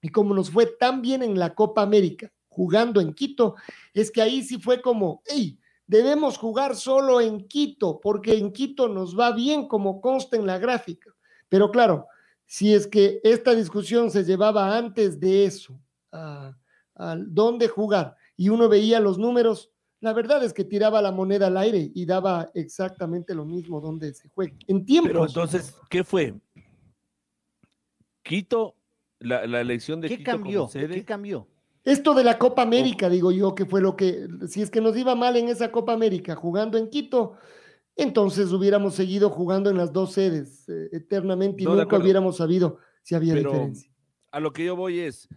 Y como nos fue tan bien en la Copa América, jugando en Quito, es que ahí sí fue como, hey, debemos jugar solo en Quito, porque en Quito nos va bien, como consta en la gráfica. Pero claro, si es que esta discusión se llevaba antes de eso, a, a dónde jugar, y uno veía los números, la verdad es que tiraba la moneda al aire y daba exactamente lo mismo donde se juega. En tiempos. Pero entonces, ¿qué fue? Quito, la, la elección de ¿Qué Quito cambió? como sede. ¿Qué cambió? Esto de la Copa América, digo yo, que fue lo que, si es que nos iba mal en esa Copa América jugando en Quito, entonces hubiéramos seguido jugando en las dos sedes eh, eternamente y No, nunca hubiéramos sabido si había Pero diferencia. a lo que yo voy es,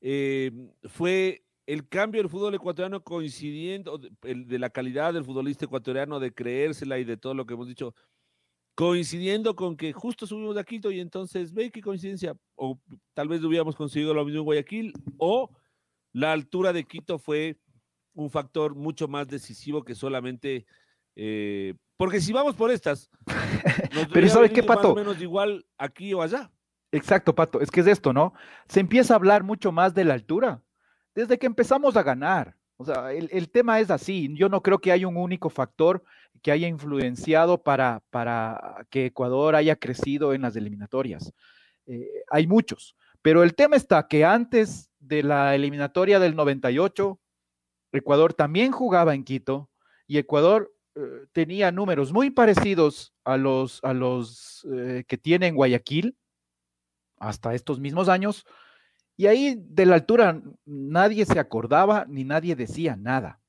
eh, fue el cambio del fútbol ecuatoriano coincidiendo, el- de la calidad del futbolista ecuatoriano, de creérsela y de todo lo que hemos dicho, coincidiendo con que justo subimos a Quito y entonces, ve qué coincidencia, o tal vez hubiéramos conseguido lo mismo en Guayaquil, o la altura de Quito fue un factor mucho más decisivo que solamente, eh, porque si vamos por estas, (laughs) nos Pero debería ¿sabe haber qué, ido más o Pato? menos igual aquí o allá. Exacto, Pato, es que es esto, ¿no? Se empieza a hablar mucho más de la altura desde que empezamos a ganar. O sea, el, el tema es así. Yo no creo que haya un único factor que haya influenciado para, para que Ecuador haya crecido en las eliminatorias. Eh, hay muchos, pero el tema está que antes de la eliminatoria del 98, Ecuador también jugaba en Quito y Ecuador eh, tenía números muy parecidos a los, a los eh, que tiene en Guayaquil hasta estos mismos años. Y ahí de la altura nadie se acordaba ni nadie decía nada.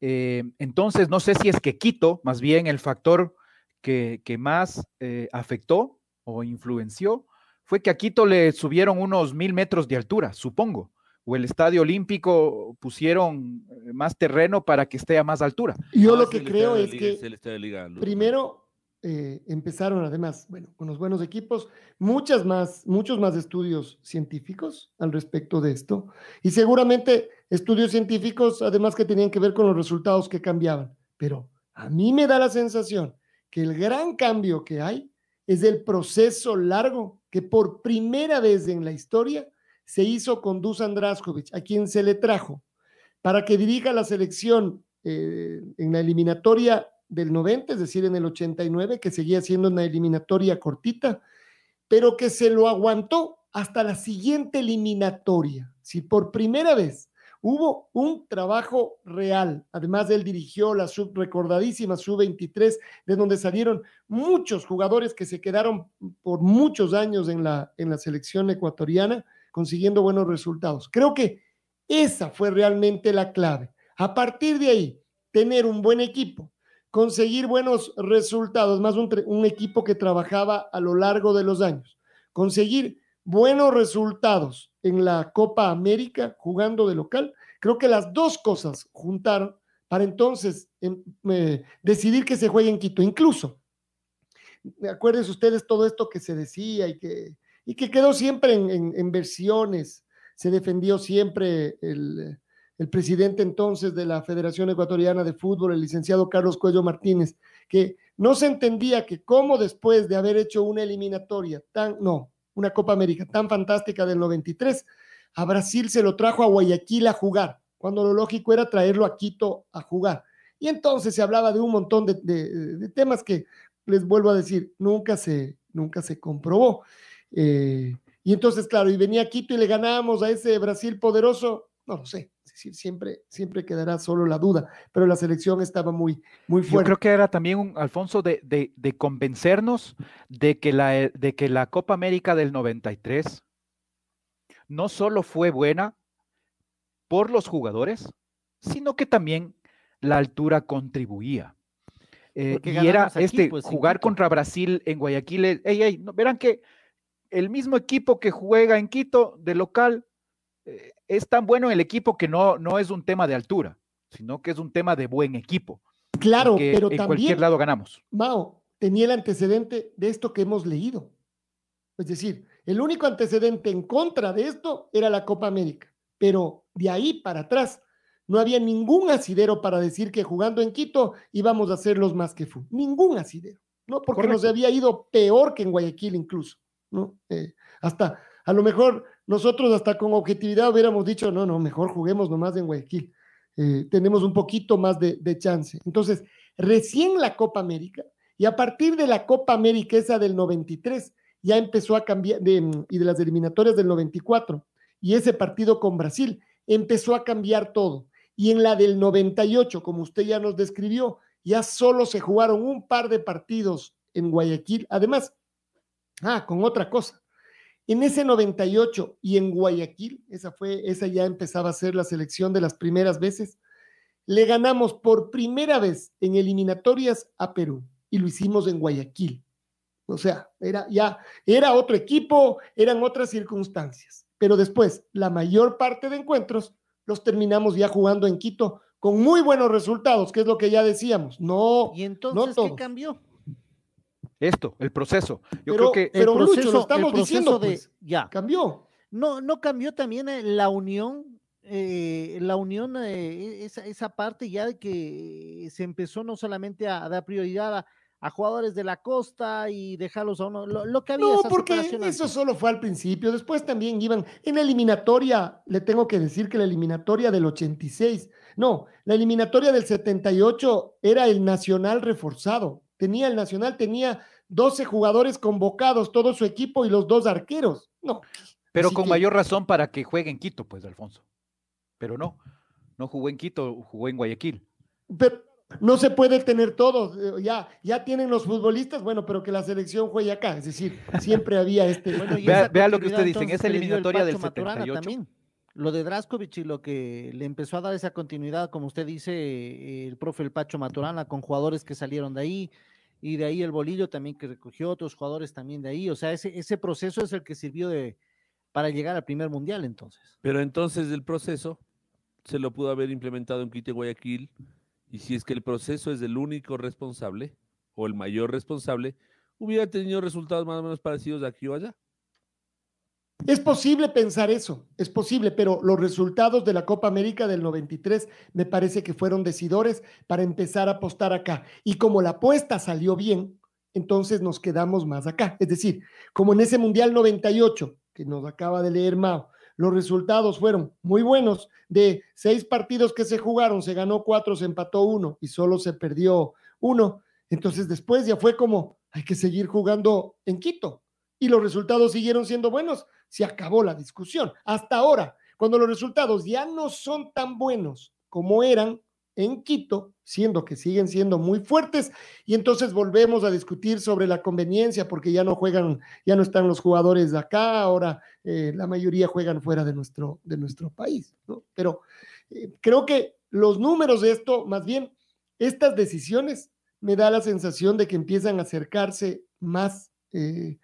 Eh, entonces, no sé si es que Quito, más bien el factor que, que más afectó o influenció, fue que a Quito le subieron unos mil metros de altura, supongo, o el Estadio Olímpico pusieron eh, más terreno para que esté a más altura. Yo No, lo que creo es Liga, que es Liga, primero eh, empezaron además, bueno, con los buenos equipos, muchas más, muchos más estudios científicos al respecto de esto y seguramente estudios científicos además que tenían que ver con los resultados que cambiaban. Pero a mí me da la sensación que el gran cambio que hay es el proceso largo que por primera vez en la historia se hizo con Dusan Draskovic, a quien se le trajo para que dirija la selección eh, en la eliminatoria del 90, es decir, en el 89, que seguía siendo una eliminatoria cortita, pero que se lo aguantó hasta la siguiente eliminatoria. Si por primera vez hubo un trabajo real, además él dirigió la sub recordadísima sub-23, de donde salieron muchos jugadores que se quedaron por muchos años en la, en la selección ecuatoriana, consiguiendo buenos resultados. Creo que esa fue realmente la clave. A partir de ahí, tener un buen equipo, conseguir buenos resultados, más un, un equipo que trabajaba a lo largo de los años, conseguir buenos resultados en la Copa América jugando de local, creo que las dos cosas juntaron para entonces em, eh, decidir que se juegue en Quito. Incluso, acuérdense ustedes todo esto que se decía y que, y que quedó siempre en, en- versiones, se defendió siempre el, el presidente entonces de la Federación Ecuatoriana de Fútbol, el licenciado Carlos Cuello Martínez, que no se entendía que cómo después de haber hecho una eliminatoria tan, no, una Copa América tan fantástica del 93, a Brasil se lo trajo a Guayaquil a jugar, cuando lo lógico era traerlo a Quito a jugar. Y entonces se hablaba de un montón de, temas que, les vuelvo a decir, nunca se, nunca se comprobó. Eh, y entonces, claro, y venía a Quito y le ganábamos a ese Brasil poderoso, no lo sé, es decir, siempre, siempre quedará solo la duda, pero la selección estaba muy, muy fuerte. Yo creo que era también un Alfonso de, de, de convencernos de que, la, de que la Copa América del 93 no solo fue buena por los jugadores, sino que también la altura contribuía. Eh, y era aquí, este pues, jugar contra Brasil en Guayaquil. Ey, ey, no, verán que el mismo equipo que juega en Quito de local eh, es tan bueno el equipo que no, no es un tema de altura, sino que es un tema de buen equipo. Claro, pero en también, cualquier lado ganamos. Mao tenía el antecedente de esto que hemos leído. Es decir, el único antecedente en contra de esto era la Copa América, pero de ahí para atrás no había ningún asidero para decir que jugando en Quito íbamos a ser los más que fue. Ningún asidero, ¿no? Porque Correcto. nos había ido peor que en Guayaquil incluso, ¿no? Eh, hasta, a lo mejor nosotros hasta con objetividad hubiéramos dicho, no, no, mejor juguemos nomás en Guayaquil. Eh, tenemos un poquito más de, chance. Entonces, recién la Copa América, y a partir de la Copa América, esa del 93, ya empezó a cambiar, y de las eliminatorias del 94, y ese partido con Brasil, empezó a cambiar todo. Y en la del 98, como usted ya nos describió, ya solo se jugaron un par de partidos en Guayaquil. Además, ah, con otra cosa. En ese 98 y en Guayaquil, esa fue, esa ya empezaba a ser la selección de las primeras veces, le ganamos por primera vez en eliminatorias a Perú y lo hicimos en Guayaquil. O sea, era ya, era otro equipo, eran otras circunstancias. Pero después, la mayor parte de encuentros los terminamos ya jugando en Quito con muy buenos resultados, que es lo que ya decíamos. No, ¿Y entonces no qué cambió? Esto, el proceso. Yo pero, creo que pero el proceso, Lucho, lo estamos el proceso diciendo, de, pues, ya. cambió. No, no cambió también eh, la unión, eh, la unión, eh, esa, esa parte ya de que se empezó no solamente a, a dar prioridad a, a jugadores de la costa y dejarlos a uno, lo, lo que había. No, esa porque eso solo fue al principio. Después también iban en la eliminatoria. Le tengo que decir que la eliminatoria del 86, no, la eliminatoria del 78 era el Nacional reforzado. Tenía el Nacional, tenía 12 jugadores convocados, todo su equipo y los dos arqueros. No. Pero Así con que- mayor razón para que juegue en Quito, pues, Alfonso. Pero no, no jugó en Quito, jugó en Guayaquil. Pero no se puede tener todo. eh, Ya, ya tienen los futbolistas, bueno, pero que la selección juegue acá. Es decir, siempre había este. Bueno, y Vea- vea lo que usted dice, en esa eliminatoria del Pacho Maturana 78. también. Lo de Draskovic y lo que le empezó a dar esa continuidad, como usted dice, eh, el profe el Pacho Maturana, con jugadores que salieron de ahí, y de ahí el Bolillo también que recogió otros jugadores también de ahí. O sea, ese, ese proceso es el que sirvió de, para llegar al primer mundial entonces. Pero entonces el proceso se lo pudo haber implementado en Quito Guayaquil. Y si es que el proceso es el único responsable o el mayor responsable, hubiera tenido resultados más o menos parecidos aquí o allá. Es posible pensar eso, es posible, pero los resultados de la Copa América del 93 me parece que fueron decidores para empezar a apostar acá. Y como la apuesta salió bien, entonces nos quedamos más acá. Es decir, como en ese Mundial 98 que nos acaba de leer Mao, los resultados fueron muy buenos. De seis partidos que se jugaron, se ganó cuatro, se empató uno y solo se perdió uno. Entonces después ya fue como, hay que seguir jugando en Quito. Y los resultados siguieron siendo buenos se acabó la discusión. Hasta ahora, cuando los resultados ya no son tan buenos como eran en Quito, siendo que siguen siendo muy fuertes, y entonces volvemos a discutir sobre la conveniencia, porque ya no juegan, ya no están los jugadores de acá, ahora eh, la mayoría juegan fuera de nuestro, de nuestro país. Pero eh, creo que los números de esto, más bien, estas decisiones, me da la sensación de que empiezan a acercarse más eh,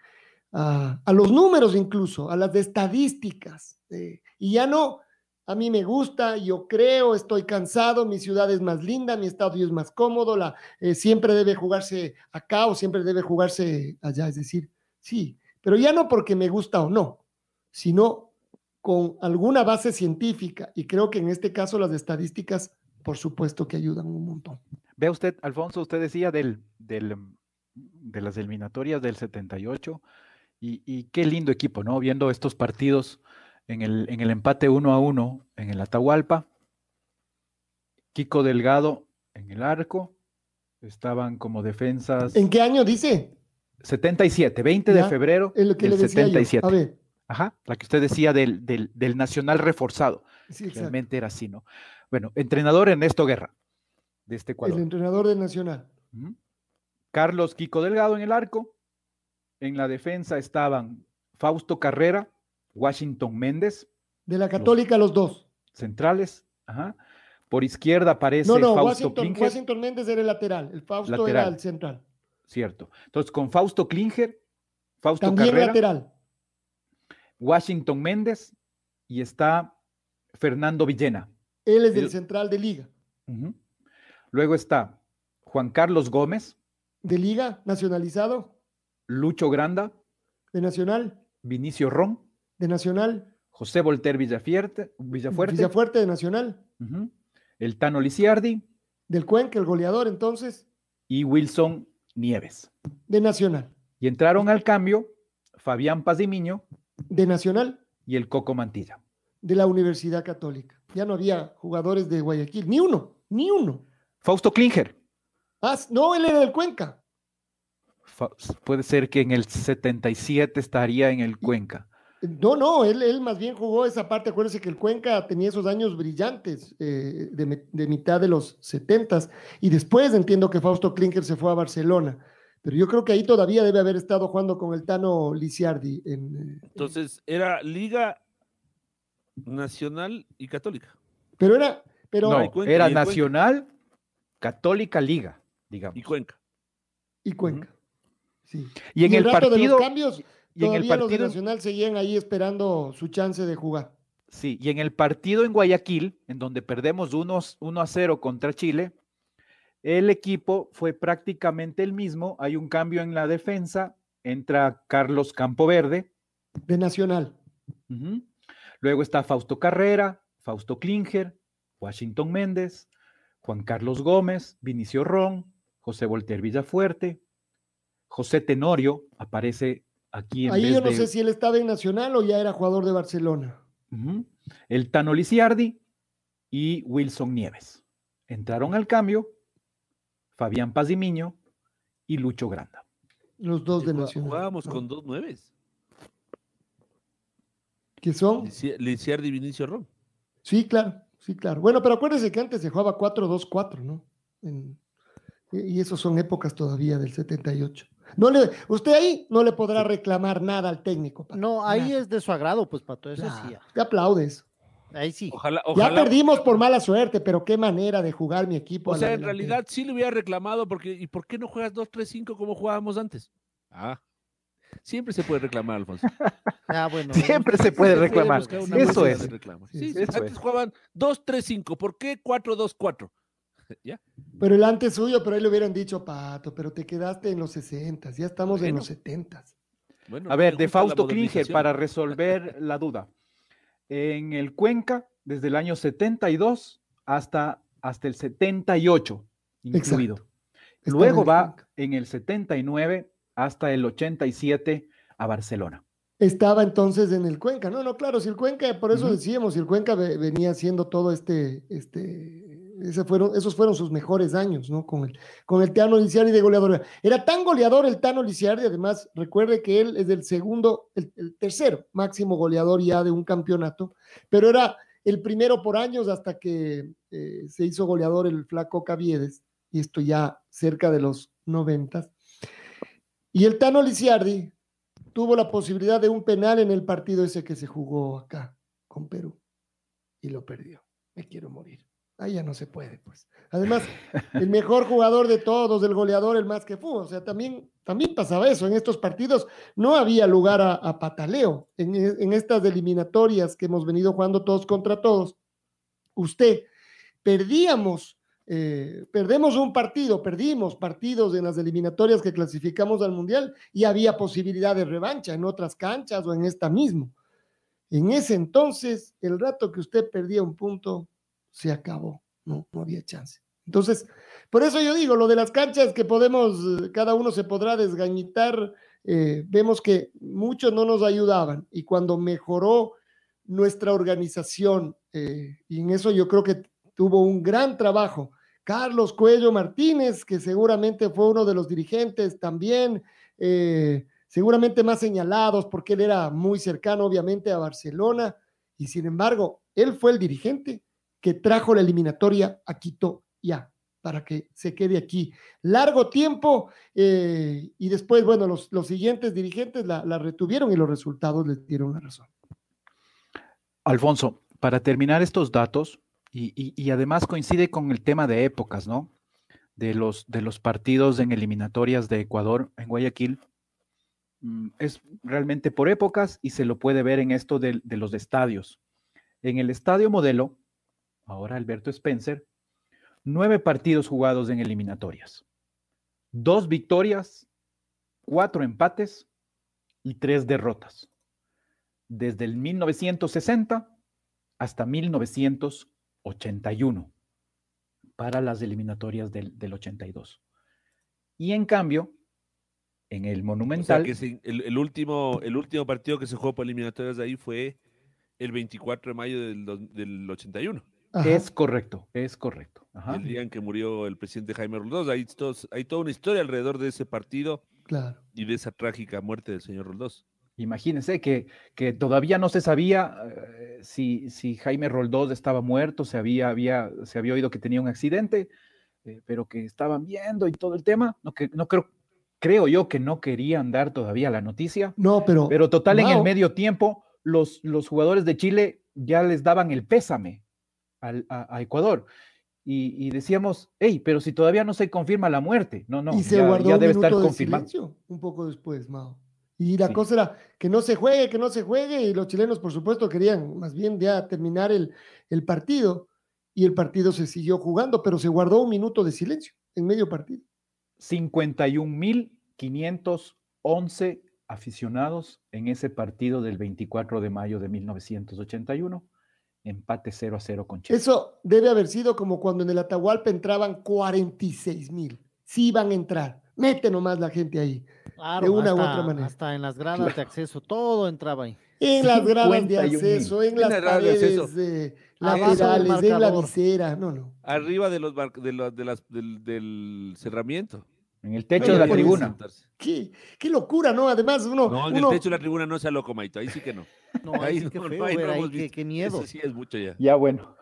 a, los números incluso, a las estadísticas. Eh, y ya no, a mí me gusta, yo creo, estoy cansado, mi ciudad es más linda, mi estadio es más cómodo, la, eh, siempre debe jugarse acá o siempre debe jugarse allá. Es decir, sí, pero ya no porque me gusta o no, sino con alguna base científica. Y creo que en este caso las estadísticas, por supuesto que ayudan un montón. Vea usted, Alfonso, usted decía del, del, de las eliminatorias del 78 y, y qué lindo equipo, ¿no? Viendo estos partidos en el, en el empate uno a uno en el Atahualpa. Kiko Delgado en el arco. Estaban como defensas. ¿En qué año dice? 77, 20 de Ya, febrero lo que del le decía yo. 77. A ver, Ajá, la que usted decía del, del, del Nacional reforzado. sí. Realmente era así, ¿no? Bueno, entrenador Ernesto Guerra, de este Ecuador. El entrenador de Nacional. Carlos Kiko Delgado en el arco. En la defensa estaban Fausto Carrera, Washington Méndez, De la Católica, los dos. centrales. Ajá. Por izquierda aparece No, no, Fausto Washington, Klinger, Washington Méndez era el lateral. El Fausto era Lateral. el central. cierto. Entonces, con Fausto Klinger, Fausto También Carrera, lateral. Washington Méndez y está Fernando Villena. Él es del El- central de Liga. Luego está Juan Carlos Gómez, De Liga, nacionalizado. Lucho Granda, De Nacional. Vinicio Ron, De Nacional. José Volter Villafierte, Villafuerte, Villafuerte de Nacional. el Tano Lisiardi Del Cuenca, el goleador entonces. y Wilson Nieves. De Nacional. Y entraron al cambio Fabián Pazimiño De Nacional. y el Coco Mantilla. De la Universidad Católica. Ya no había jugadores de Guayaquil. Ni uno. Ni uno. Fausto Klinger. Ah, no, él era del Cuenca. Puede ser que en el 77 estaría en el Cuenca. No, no, él, él más bien jugó esa parte. Acuérdense que el Cuenca tenía esos años brillantes eh, de, mitad de los setentas. Y después entiendo que Fausto Klinker se fue a Barcelona. Pero yo creo que ahí todavía debe haber estado jugando con el Tano Lisiardi. En, eh, Entonces, era Liga Nacional y Católica. pero era, pero, No, y Cuenca, era. Nacional Católica Liga, digamos. Y Cuenca. y Cuenca. Sí. Y en el rato de partido, los cambios, y en el todavía los de partido, Nacional seguían ahí esperando su chance de jugar. sí, y en el partido en Guayaquil, en donde perdemos 1 a 0 contra Chile, el equipo fue prácticamente el mismo. Hay un cambio en la defensa, entra Carlos Campoverde, De Nacional. Luego está Fausto Carrera, Fausto Klinger, Washington Méndez, Juan Carlos Gómez, Vinicio Ron, José Volter Villafuerte, José Tenorio aparece aquí en Ahí vez yo no de sé si él estaba en Nacional o ya era jugador de Barcelona. El Tano Lisiardi y Wilson Nieves. Entraron al cambio Fabián Pazimiño y Lucho Granda. Los dos de Nacional. Jugábamos ¿no? con dos nueves. Que son Lisiardi y Vinicio Ron. Sí, claro, sí, claro. Bueno, pero acuérdense que antes se jugaba 4-2-4, ¿no? En- y y esos son épocas todavía del 78. No le, usted ahí no le podrá reclamar nada al técnico. Pato, No, ahí nada. es de su agrado, pues, Pato, eso Claro, sí. ya. Te aplaudes. Ahí sí. Ojalá, Ya ojalá. perdimos por mala suerte, pero qué manera de jugar mi equipo. O sea, en delantera. realidad sí le hubiera reclamado porque ¿y por qué no juegas 2-3-5 como jugábamos antes? Ah. Siempre se puede reclamar, Alfonso. (laughs) Ah, bueno. Siempre se puede reclamar. Eso es. Sí, Sí, sí, eso antes es. jugaban 2-3-5. ¿Por qué 4-2-4? (laughs) ¿Ya? Pero el antes suyo, pero ahí le hubieran dicho, Pato, pero te quedaste en los 60, ya estamos en los 70. Bueno, A ver, de Fausto Klinger, para resolver (laughs) la duda. En el Cuenca, desde el año 72 hasta, hasta el 78, incluido. Exacto. Luego en el va Cuenca. en el 79 hasta el 87 a Barcelona. Estaba entonces en el Cuenca. No, no, claro, si el Cuenca, por eso Ujú. decíamos, si el Cuenca ve- venía haciendo todo este, este, esos fueron sus mejores años, ¿no? Con el, con el Tano Lisiardi de goleador. Era tan goleador el Tano Lisiardi, además, recuerde que él es el segundo, el, el tercero máximo goleador ya de un campeonato, pero era el primero por años hasta que eh, se hizo goleador el flaco Caviedes, y esto ya cerca de los noventas. Y el Tano Lisiardi tuvo la posibilidad de un penal en el partido ese que se jugó acá con Perú y lo perdió. Me quiero morir. Ahí ya no se puede, pues. Además, el mejor jugador de todos, el goleador, el más que fue. O sea, también, también pasaba eso. En estos partidos no había lugar a, pataleo. En, estas eliminatorias que hemos venido jugando todos contra todos, usted, perdíamos, eh, perdemos un partido, perdimos partidos en las eliminatorias que clasificamos al Mundial y había posibilidad de revancha en otras canchas o en esta mismo. En ese entonces, el rato que usted perdía un punto, se acabó, no, no había chance. Entonces, por eso yo digo, lo de las canchas que podemos, cada uno se podrá desgañitar, eh, vemos que muchos no nos ayudaban y cuando mejoró nuestra organización, eh, y en eso yo creo que tuvo un gran trabajo. Carlos Cuello Martínez, que seguramente fue uno de los dirigentes también, eh, seguramente más señalados porque él era muy cercano obviamente a Barcelona, y sin embargo, él fue el dirigente que trajo la eliminatoria a Quito ya, para que se quede aquí. Largo tiempo eh, y después, bueno, los, los siguientes dirigentes la, la retuvieron y los resultados les dieron la razón. Alfonso, para terminar estos datos, y, y- y además coincide con el tema de épocas, ¿no? De los, de los partidos en eliminatorias de Ecuador en Guayaquil. Mm, Es realmente por épocas y se lo puede ver en esto de, de los estadios. En el estadio modelo, ahora Alberto Spencer, nueve partidos jugados en eliminatorias. Dos victorias, cuatro empates y tres derrotas. Desde el 1960 hasta 1981 para las eliminatorias del, del 82. Y en cambio, en el O sea Monumental, que el, el último, el último partido que se jugó por eliminatorias de ahí fue el 24 de mayo del, del 81, Ajá. es correcto, es correcto. Ajá. el día en que murió el presidente Jaime Roldós. Hay, todos- hay toda una historia alrededor de ese partido Claro. y de esa trágica muerte del señor Roldós. Imagínense que, que todavía no se sabía eh, si, si Jaime Roldós estaba muerto, se había, había, se había oído que tenía un accidente, eh, pero que estaban viendo y todo el tema. No, que, no creo, creo yo que no querían dar todavía la noticia, No, pero, pero total en el medio tiempo los, los jugadores de Chile ya les daban el pésame al- a, a Ecuador. Y, y decíamos, hey, pero si todavía no se confirma la muerte, no, no, y se ya, guardó ya un debe estar minuto de confirmado. silencio un poco después, Mao. Y la Sí. cosa era que no se juegue, que no se juegue, y los chilenos, por supuesto, querían más bien ya terminar el, el partido, y el partido se siguió jugando, pero se guardó un minuto de silencio en medio partido. 51.511 aficionados en ese partido del 24 de mayo de 1981, empate 0 a 0 con Chile. Eso debe haber sido como cuando en el Atahualpa entraban 46 mil. Sí iban a entrar. Mete nomás la gente ahí. Claro, de una u hasta, otra manera. hasta en las gradas de acceso, todo entraba ahí. En las gradas de 51,000. acceso, en En las gradas de paredes acceso. eh, del laterales, en la visera. No, no. Arriba de los bar- de los- de las, del, del cerramiento. En el techo de la tribuna. Qué, qué locura, ¿no? Además, uno. No, en uno- el techo de la tribuna no sea loco, Maito. Ahí sí que no. No, ahí sí que no, feo ahí no qué, miedo. Eso sí es mucho ya. Ya bueno.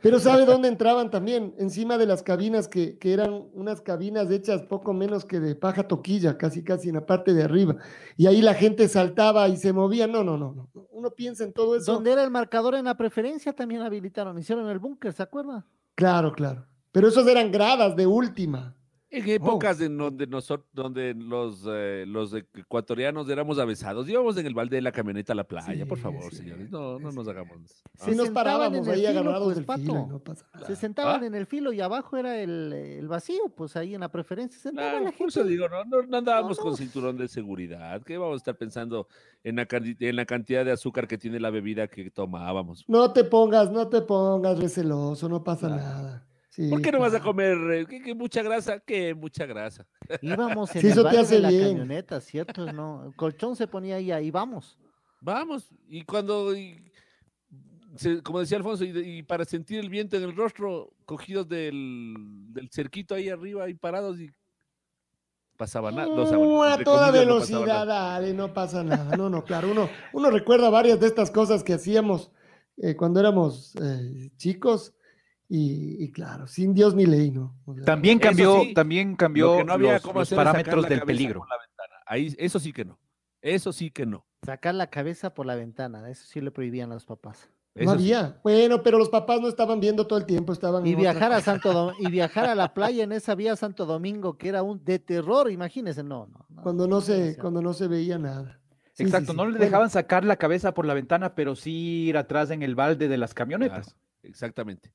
Pero ¿sabe dónde entraban también? Encima de las cabinas que, que eran unas cabinas hechas poco menos que de paja toquilla, casi casi en la parte de arriba. Y ahí la gente saltaba y se movía. No, no, no, no. Uno piensa en todo eso. Donde era el marcador en la preferencia también habilitaron, hicieron el búnker, ¿se acuerda? Claro, claro. Pero esos eran gradas de última. En épocas en donde nosotros, donde los, eh, los ecuatorianos éramos avesados, íbamos en el balde de la camioneta a la playa, Sí, por favor, sí, señores. No, no sí. nos hagamos. Si Se nos sentaban parábamos en el ahí filo, agarrados pues, del filo no pasa nada. Se sentaban Ah. en el filo y abajo era el, el vacío, pues ahí en la preferencia. Se sentaba Claro, la por eso digo, no, no, no andábamos No, con cinturón de seguridad. ¿Qué vamos a estar pensando en la, en la cantidad de azúcar que tiene la bebida que tomábamos? No te pongas, no te pongas receloso, no pasa Claro. nada. Sí, ¿Por qué no vas a comer? eh, ¿Qué, qué mucha grasa? ¿Qué mucha grasa? Íbamos en Sí, el eso te baño hace de la bien. camioneta, ¿cierto? No, el colchón se ponía ahí, ahí vamos. Vamos. Y cuando, y- se- como decía Alfonso, y, para sentir el viento en el rostro, cogidos del, del cerquito ahí arriba y parados y pasaba nada. No, Uh, a toda velocidad, dale, no pasa nada. No, no, claro, uno, uno recuerda varias de estas cosas que hacíamos eh, cuando éramos eh, chicos y, y claro, sin Dios ni ley, ¿no? O sea, También cambió, sí, también Lo cambió que no había los, cómo los parámetros del peligro. por la ventana. Ahí, eso sí que no. Eso sí que no. Sacar la cabeza por la ventana, eso sí le prohibían a los papás. no sí. había. Bueno, pero los papás no estaban viendo todo el tiempo, estaban Y otra viajar a. Santo Dom- y viajar a la (laughs) playa en esa vía Santo Domingo que era un de terror, imagínense, no, no. no, cuando no se, cuando no se veía nada. Sí, Exacto, sí. no le Bueno, dejaban sacar la cabeza por la ventana, pero sí ir atrás en el balde de las camionetas. Claro, exactamente.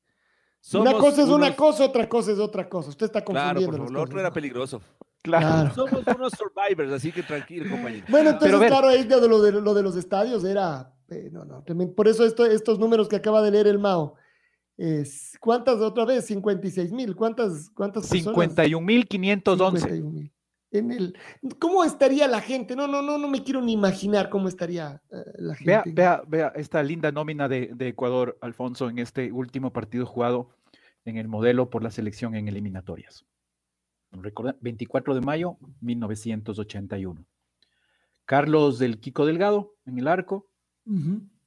Una cosa es una cosa, otra cosa es otra cosa. Usted está Claro, confundiendo. favor, lo otro era peligroso. Claro. Somos unos survivors, así que tranquilo, compañero. Bueno, entonces, Pero claro, ahí de lo de, lo de los estadios era Eh, no, no, por eso esto- estos números que acaba de leer el Mao. es- ¿Cuántas otra vez? 56 mil. ¿Cuántas, cuántas personas? 51.511. 51,000. En el, ¿Cómo estaría la gente? No, no, no, no me quiero ni imaginar cómo estaría eh, la gente. Vea, vea, vea esta linda nómina de, de Ecuador, Alfonso, en este último partido jugado en el modelo por la selección en eliminatorias. Recuerda, 24 de mayo, 1981. Carlos del Kiko Delgado en el arco.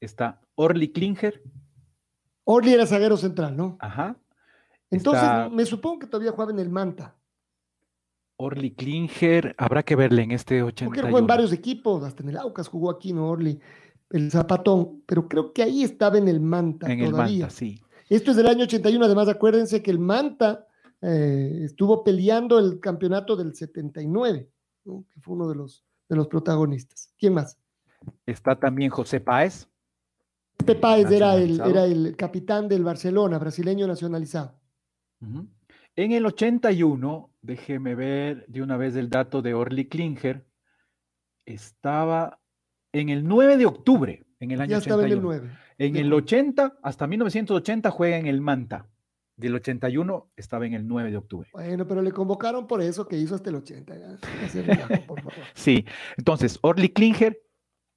Está Orly Klinger. Orly era zaguero central, ¿no? Ajá. Entonces, Está me supongo que todavía jugaba en el Manta. Orly Klinger. Habrá que verle en este Porque él 81. jugó en varios equipos, hasta en el Aucas jugó aquí, ¿no? Orly, el Zapatón. Pero creo que ahí estaba en el Manta En el. Manta, sí. Esto es del año 81, además acuérdense que el Manta eh, estuvo peleando el campeonato del 79, ¿no? que fue uno de los, de los protagonistas. ¿Quién más? Está también José Páez. Pepe Páez era el, era el capitán del Barcelona, brasileño nacionalizado. Ujú. En el 81, déjeme ver de una vez el dato de Orly Klinger, estaba en el 9 de octubre, en el año Ya estaba en el 81. 9. En el junio. 80, hasta 1980 juega en el Manta. Del 81 estaba en el 9 de octubre. Bueno, pero le convocaron por eso que hizo hasta el 80. ya. No se (laughs) relajo, por favor. Sí, entonces Orly Klinger,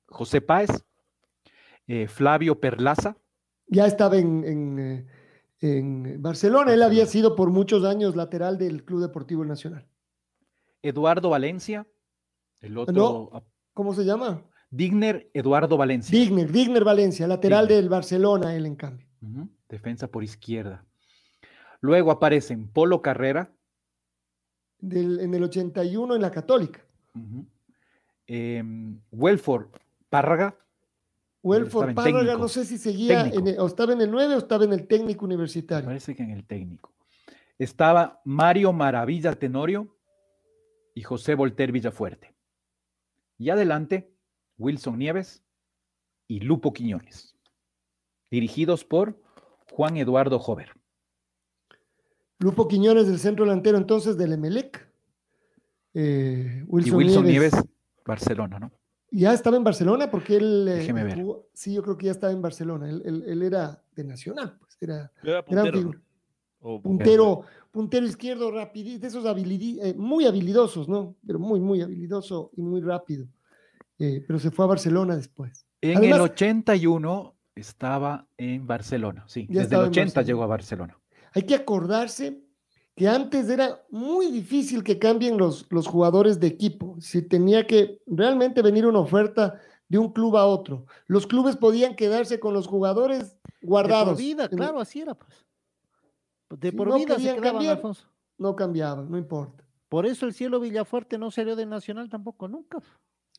José Páez, eh, Flavio Perlaza, Ya estaba en, en, eh, en Barcelona. Él había sido por muchos años lateral del Club Deportivo Nacional. Eduardo Valencia, el otro, No. ah, ¿Cómo se llama? Digner Eduardo Valencia. Digner, Digner Valencia, lateral Digner. del Barcelona, él en cambio. Defensa por izquierda. Luego aparecen Polo Carrera, Del- en el 81 en la Católica. em, Welford Párraga, Welford Párraga, no sé si seguía, en el- o estaba en el 9 o estaba en el técnico universitario. parece que en el técnico. Estaba Mario Maravilla Tenorio y José Volter Villafuerte. Y adelante, Wilson Nieves y Lupo Quiñones, dirigidos por Juan Eduardo Jover. Lupo Quiñones del centro delantero entonces del Emelec. Eh, y Wilson, Wilson Nieves. Nieves, Barcelona, ¿no? Ya estaba en Barcelona porque él. eh, Déjeme ver. jugó- sí, yo creo que ya estaba en Barcelona. Él, él- él era de Nacional, pues era puntero, puntero, puntero izquierdo rapidito, de esos habilidi- eh, muy habilidosos, ¿no? Pero muy, muy habilidoso y muy rápido. Eh, pero se fue a Barcelona después. En Además- el 81 estaba en Barcelona, sí. Desde el en 80 Barcelona. llegó a Barcelona. Hay que acordarse que antes era muy difícil que cambien los, los jugadores de equipo. Si tenía que realmente venir una oferta de un club a otro. Los clubes podían quedarse con los jugadores De guardados. por vida, claro, así era, pues. De por no vida se quedaban. Alfonso. No cambiaban, no importa. Por eso el cielo Villafuerte no salió de Nacional tampoco, nunca.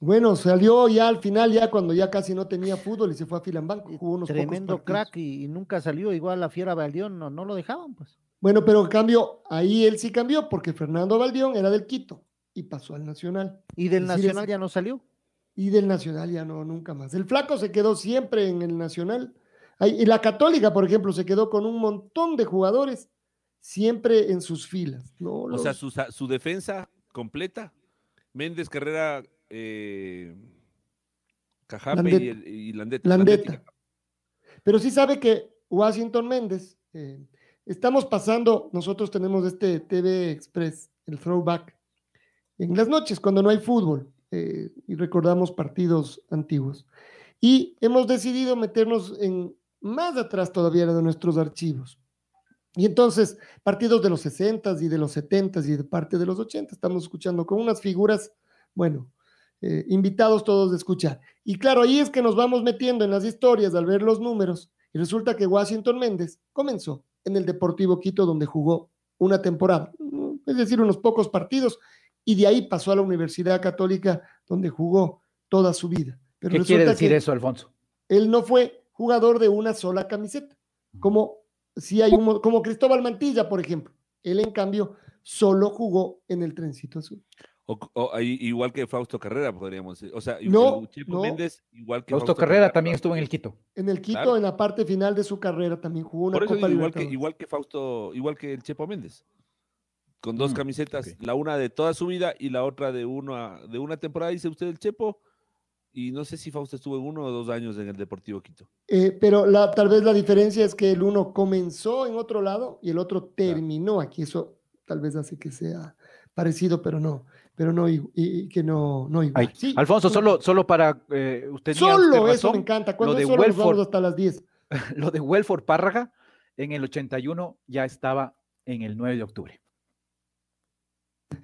Bueno, salió ya al final, ya cuando ya casi no tenía fútbol y se fue a Filambanco. Jugó unos Tremendo crack y, y nunca salió. Igual la Fiera Baldión no, no lo dejaban, pues. Bueno, pero en cambio, ahí él sí cambió porque Fernando Valdión era del Quito y pasó al Nacional. Y del decir, Nacional ya no salió. Y del Nacional ya no, nunca más. El Flaco se quedó siempre en el Nacional. Ahí- Y la Católica, por ejemplo, se quedó con un montón de jugadores siempre en sus filas. ¿no? O sea, su, sa- su defensa completa. Méndez, Carrera, eh, Cajape y, Landeta. el- y Landeta. Landeta. Pero sí sabe que Washington Méndez, eh, estamos pasando, nosotros tenemos este TV Express, el throwback, en las noches cuando no hay fútbol eh, y recordamos partidos antiguos. Y hemos decidido meternos en más atrás todavía de nuestros archivos. Y entonces, partidos de los 60 y de los 70 y de parte de los 80, estamos escuchando con unas figuras, bueno, eh, invitados todos de escuchar. Y claro, ahí es que nos vamos metiendo en las historias al ver los números. Y resulta que Washington Méndez comenzó en el Deportivo Quito, donde jugó una temporada, es decir, unos pocos partidos, y de ahí pasó a la Universidad Católica, donde jugó toda su vida. Pero ¿Qué quiere decir eso, Alfonso? Él no fue jugador de una sola camiseta, como si hay un, mo- como Cristóbal Mantilla, por ejemplo. Él, en cambio, solo jugó en el trencito azul. O, o ahí- igual que Fausto Carrera, podríamos decir. O sea, No, el Chepo no. Méndez, igual que Fausto Carrera también estuvo en el Quito. En el Quito, Claro. en la parte final de su carrera, también jugó una Por eso Copa digo, igual que, igual que Fausto, igual que el Chepo Méndez. Con dos Mm, camisetas, la una de toda su vida y la otra de una, de una temporada, dice usted el Chepo, y no sé si Fausto estuvo en uno o dos años en el Deportivo Quito. Eh, pero la, tal vez la diferencia es que el uno comenzó en otro lado y el otro terminó aquí. Eso tal vez hace que sea parecido, pero no, pero no y, y que no, no igual. Ay, Sí, Alfonso, solo, solo para eh, usted. Solo usted eso me encanta. Cuando Lo de solo Welford, hasta las 10. (laughs) lo de Welford Párraga en el 81 ya estaba en el 9 de octubre.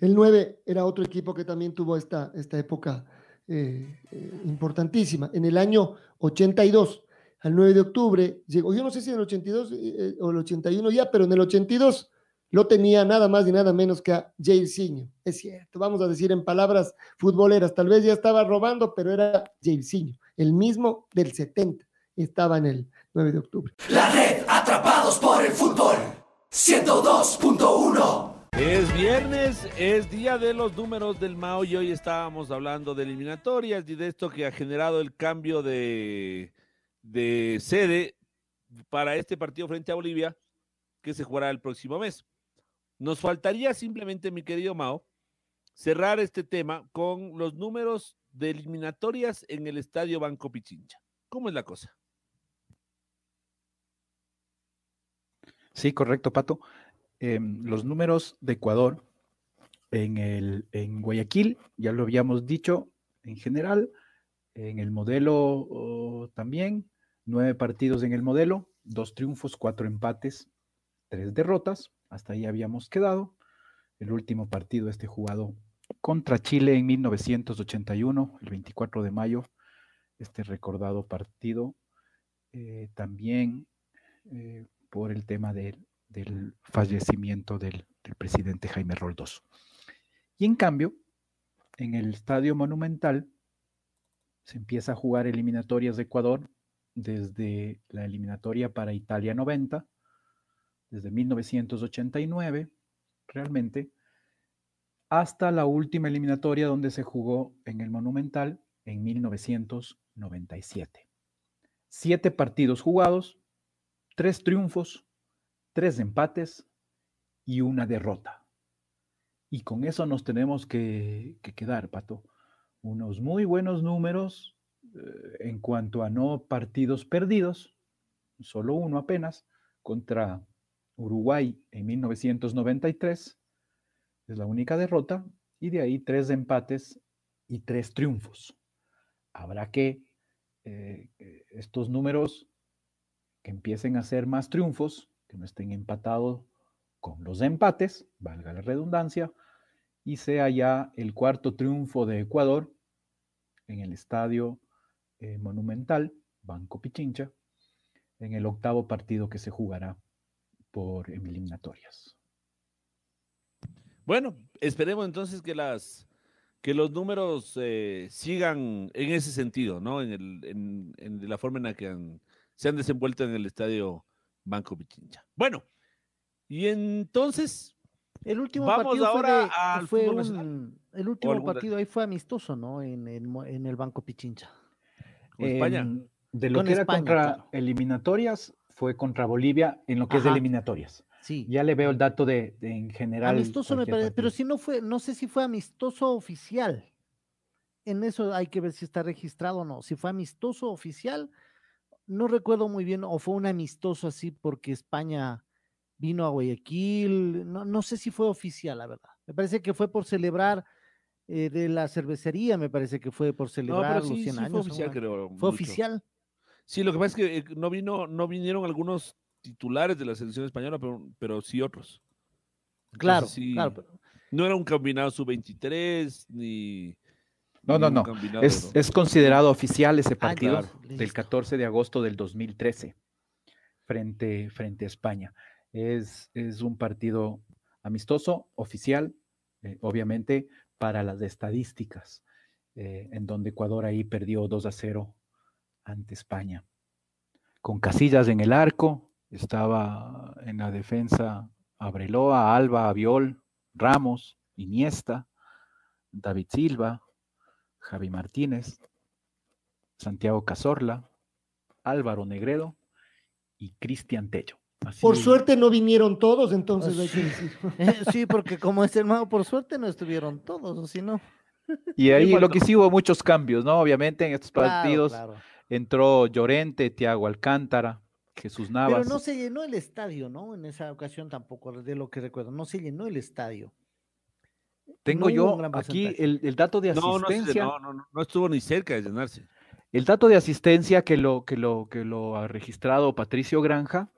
El 9 era otro equipo que también tuvo esta, esta época eh, eh, importantísima. En el año 82, al 9 de octubre, llegó, yo no sé si en el 82 eh, o el 81 ya, pero en el 82 lo tenía nada más y nada menos que a Jairzinho. Es cierto, vamos a decir en palabras futboleras, tal vez ya estaba robando, pero era Jairzinho, el mismo del 70, estaba en el 9 de octubre. La red Atrapados por el fútbol. 102.1. Es viernes, es día de los números del Mao y hoy estábamos hablando de eliminatorias y de esto que ha generado el cambio de, de sede para este partido frente a Bolivia que se jugará el próximo mes. Nos faltaría simplemente, mi querido Mao, cerrar este tema con los números de eliminatorias en el Estadio Banco Pichincha. ¿Cómo es la cosa? Sí, correcto, Pato. Em, los números de Ecuador en, el, en Guayaquil, ya lo habíamos dicho, en general, en el modelo también, nueve partidos en el modelo, dos triunfos, cuatro empates, tres derrotas, hasta ahí habíamos quedado. El último partido este jugado contra Chile en 1981, el 24 de mayo, este recordado partido, eh, también eh, por el tema del, fallecimiento del, del, presidente Jaime Roldoso. Y en cambio, en el Estadio Monumental se empieza a jugar eliminatorias de Ecuador desde la eliminatoria para Italia 90, desde 1989, realmente, hasta la última eliminatoria donde se jugó en el Monumental en 1997. Siete partidos jugados, tres triunfos, tres empates y una derrota. Y con eso nos tenemos que, que quedar, Pato. Unos muy buenos números eh, en cuanto a no partidos perdidos, solo uno apenas, contra Uruguay en 1993, es la única derrota, y de ahí tres empates y tres triunfos. Habrá que eh, estos números que empiecen a ser más triunfos, que no estén empatados con los empates, valga la redundancia, y sea ya el cuarto triunfo de Ecuador en el estadio eh, monumental, Banco Pichincha, en el octavo partido que se jugará por eliminatorias. Bueno, esperemos entonces que las que los números eh, sigan en ese sentido, ¿no? En, el, en, en, la forma en la que han, se han desenvuelto en el estadio Banco Pichincha. Bueno, y entonces el último vamos partido ahora fue, de, al fue fútbol un, el último partido ahí fue amistoso, ¿no? En el, en el Banco Pichincha. Con España. Eh, de lo Con que era España, contra claro. eliminatorias, fue contra Bolivia en lo que es de eliminatorias. Sí. Ya le veo el dato de, de en general. Amistoso me parece, pero si no fue, no sé si fue amistoso oficial. En eso hay que ver si está registrado o no. Si fue amistoso oficial, no recuerdo muy bien, o fue un amistoso así porque España vino a Guayaquil. No, no sé si fue oficial, la verdad. Me parece que fue por celebrar eh, de la cervecería, me parece que fue por No, celebrar los sí, 100 sí años. fue oficial, creo. ¿Fue oficial? Sí, lo que pasa es que eh, no vino, no vinieron algunos titulares de la selección española, pero, pero sí otros. Claro, Entonces, sí, claro. pero- No era un combinado sub-23 ni. No, ni no, no. Es, ¿no? es considerado oficial ese partido claro, del listo. 14 de agosto del 2013 frente, frente a España. Es, es un partido amistoso, oficial, eh, obviamente para las estadísticas, eh, en donde Ecuador ahí perdió 2 a 0 ante España. Con Casillas en el arco, estaba en la defensa Abreloa, Alba, Aviol, Ramos, Iniesta, David Silva, Javi Martínez, Santiago Cazorla, Álvaro Negredo y Cristian Tello. Así- Por suerte no vinieron todos, entonces hay que decir. (laughs) sí, porque como es el mago, por suerte no estuvieron todos, o si no. Y ahí (laughs) lo que sí hubo muchos cambios, ¿no? Obviamente en estos Claro, partidos claro. Entró Llorente, Tiago Alcántara, Jesús Navas. Pero no se llenó el estadio, ¿no? En esa ocasión tampoco, de lo que recuerdo, no se llenó el estadio. Tengo no yo aquí el, el dato de No, no, se- asistencia. no, no, no, no estuvo ni cerca de llenarse. El dato de asistencia que lo, que lo, que lo ha registrado Patricio Granja,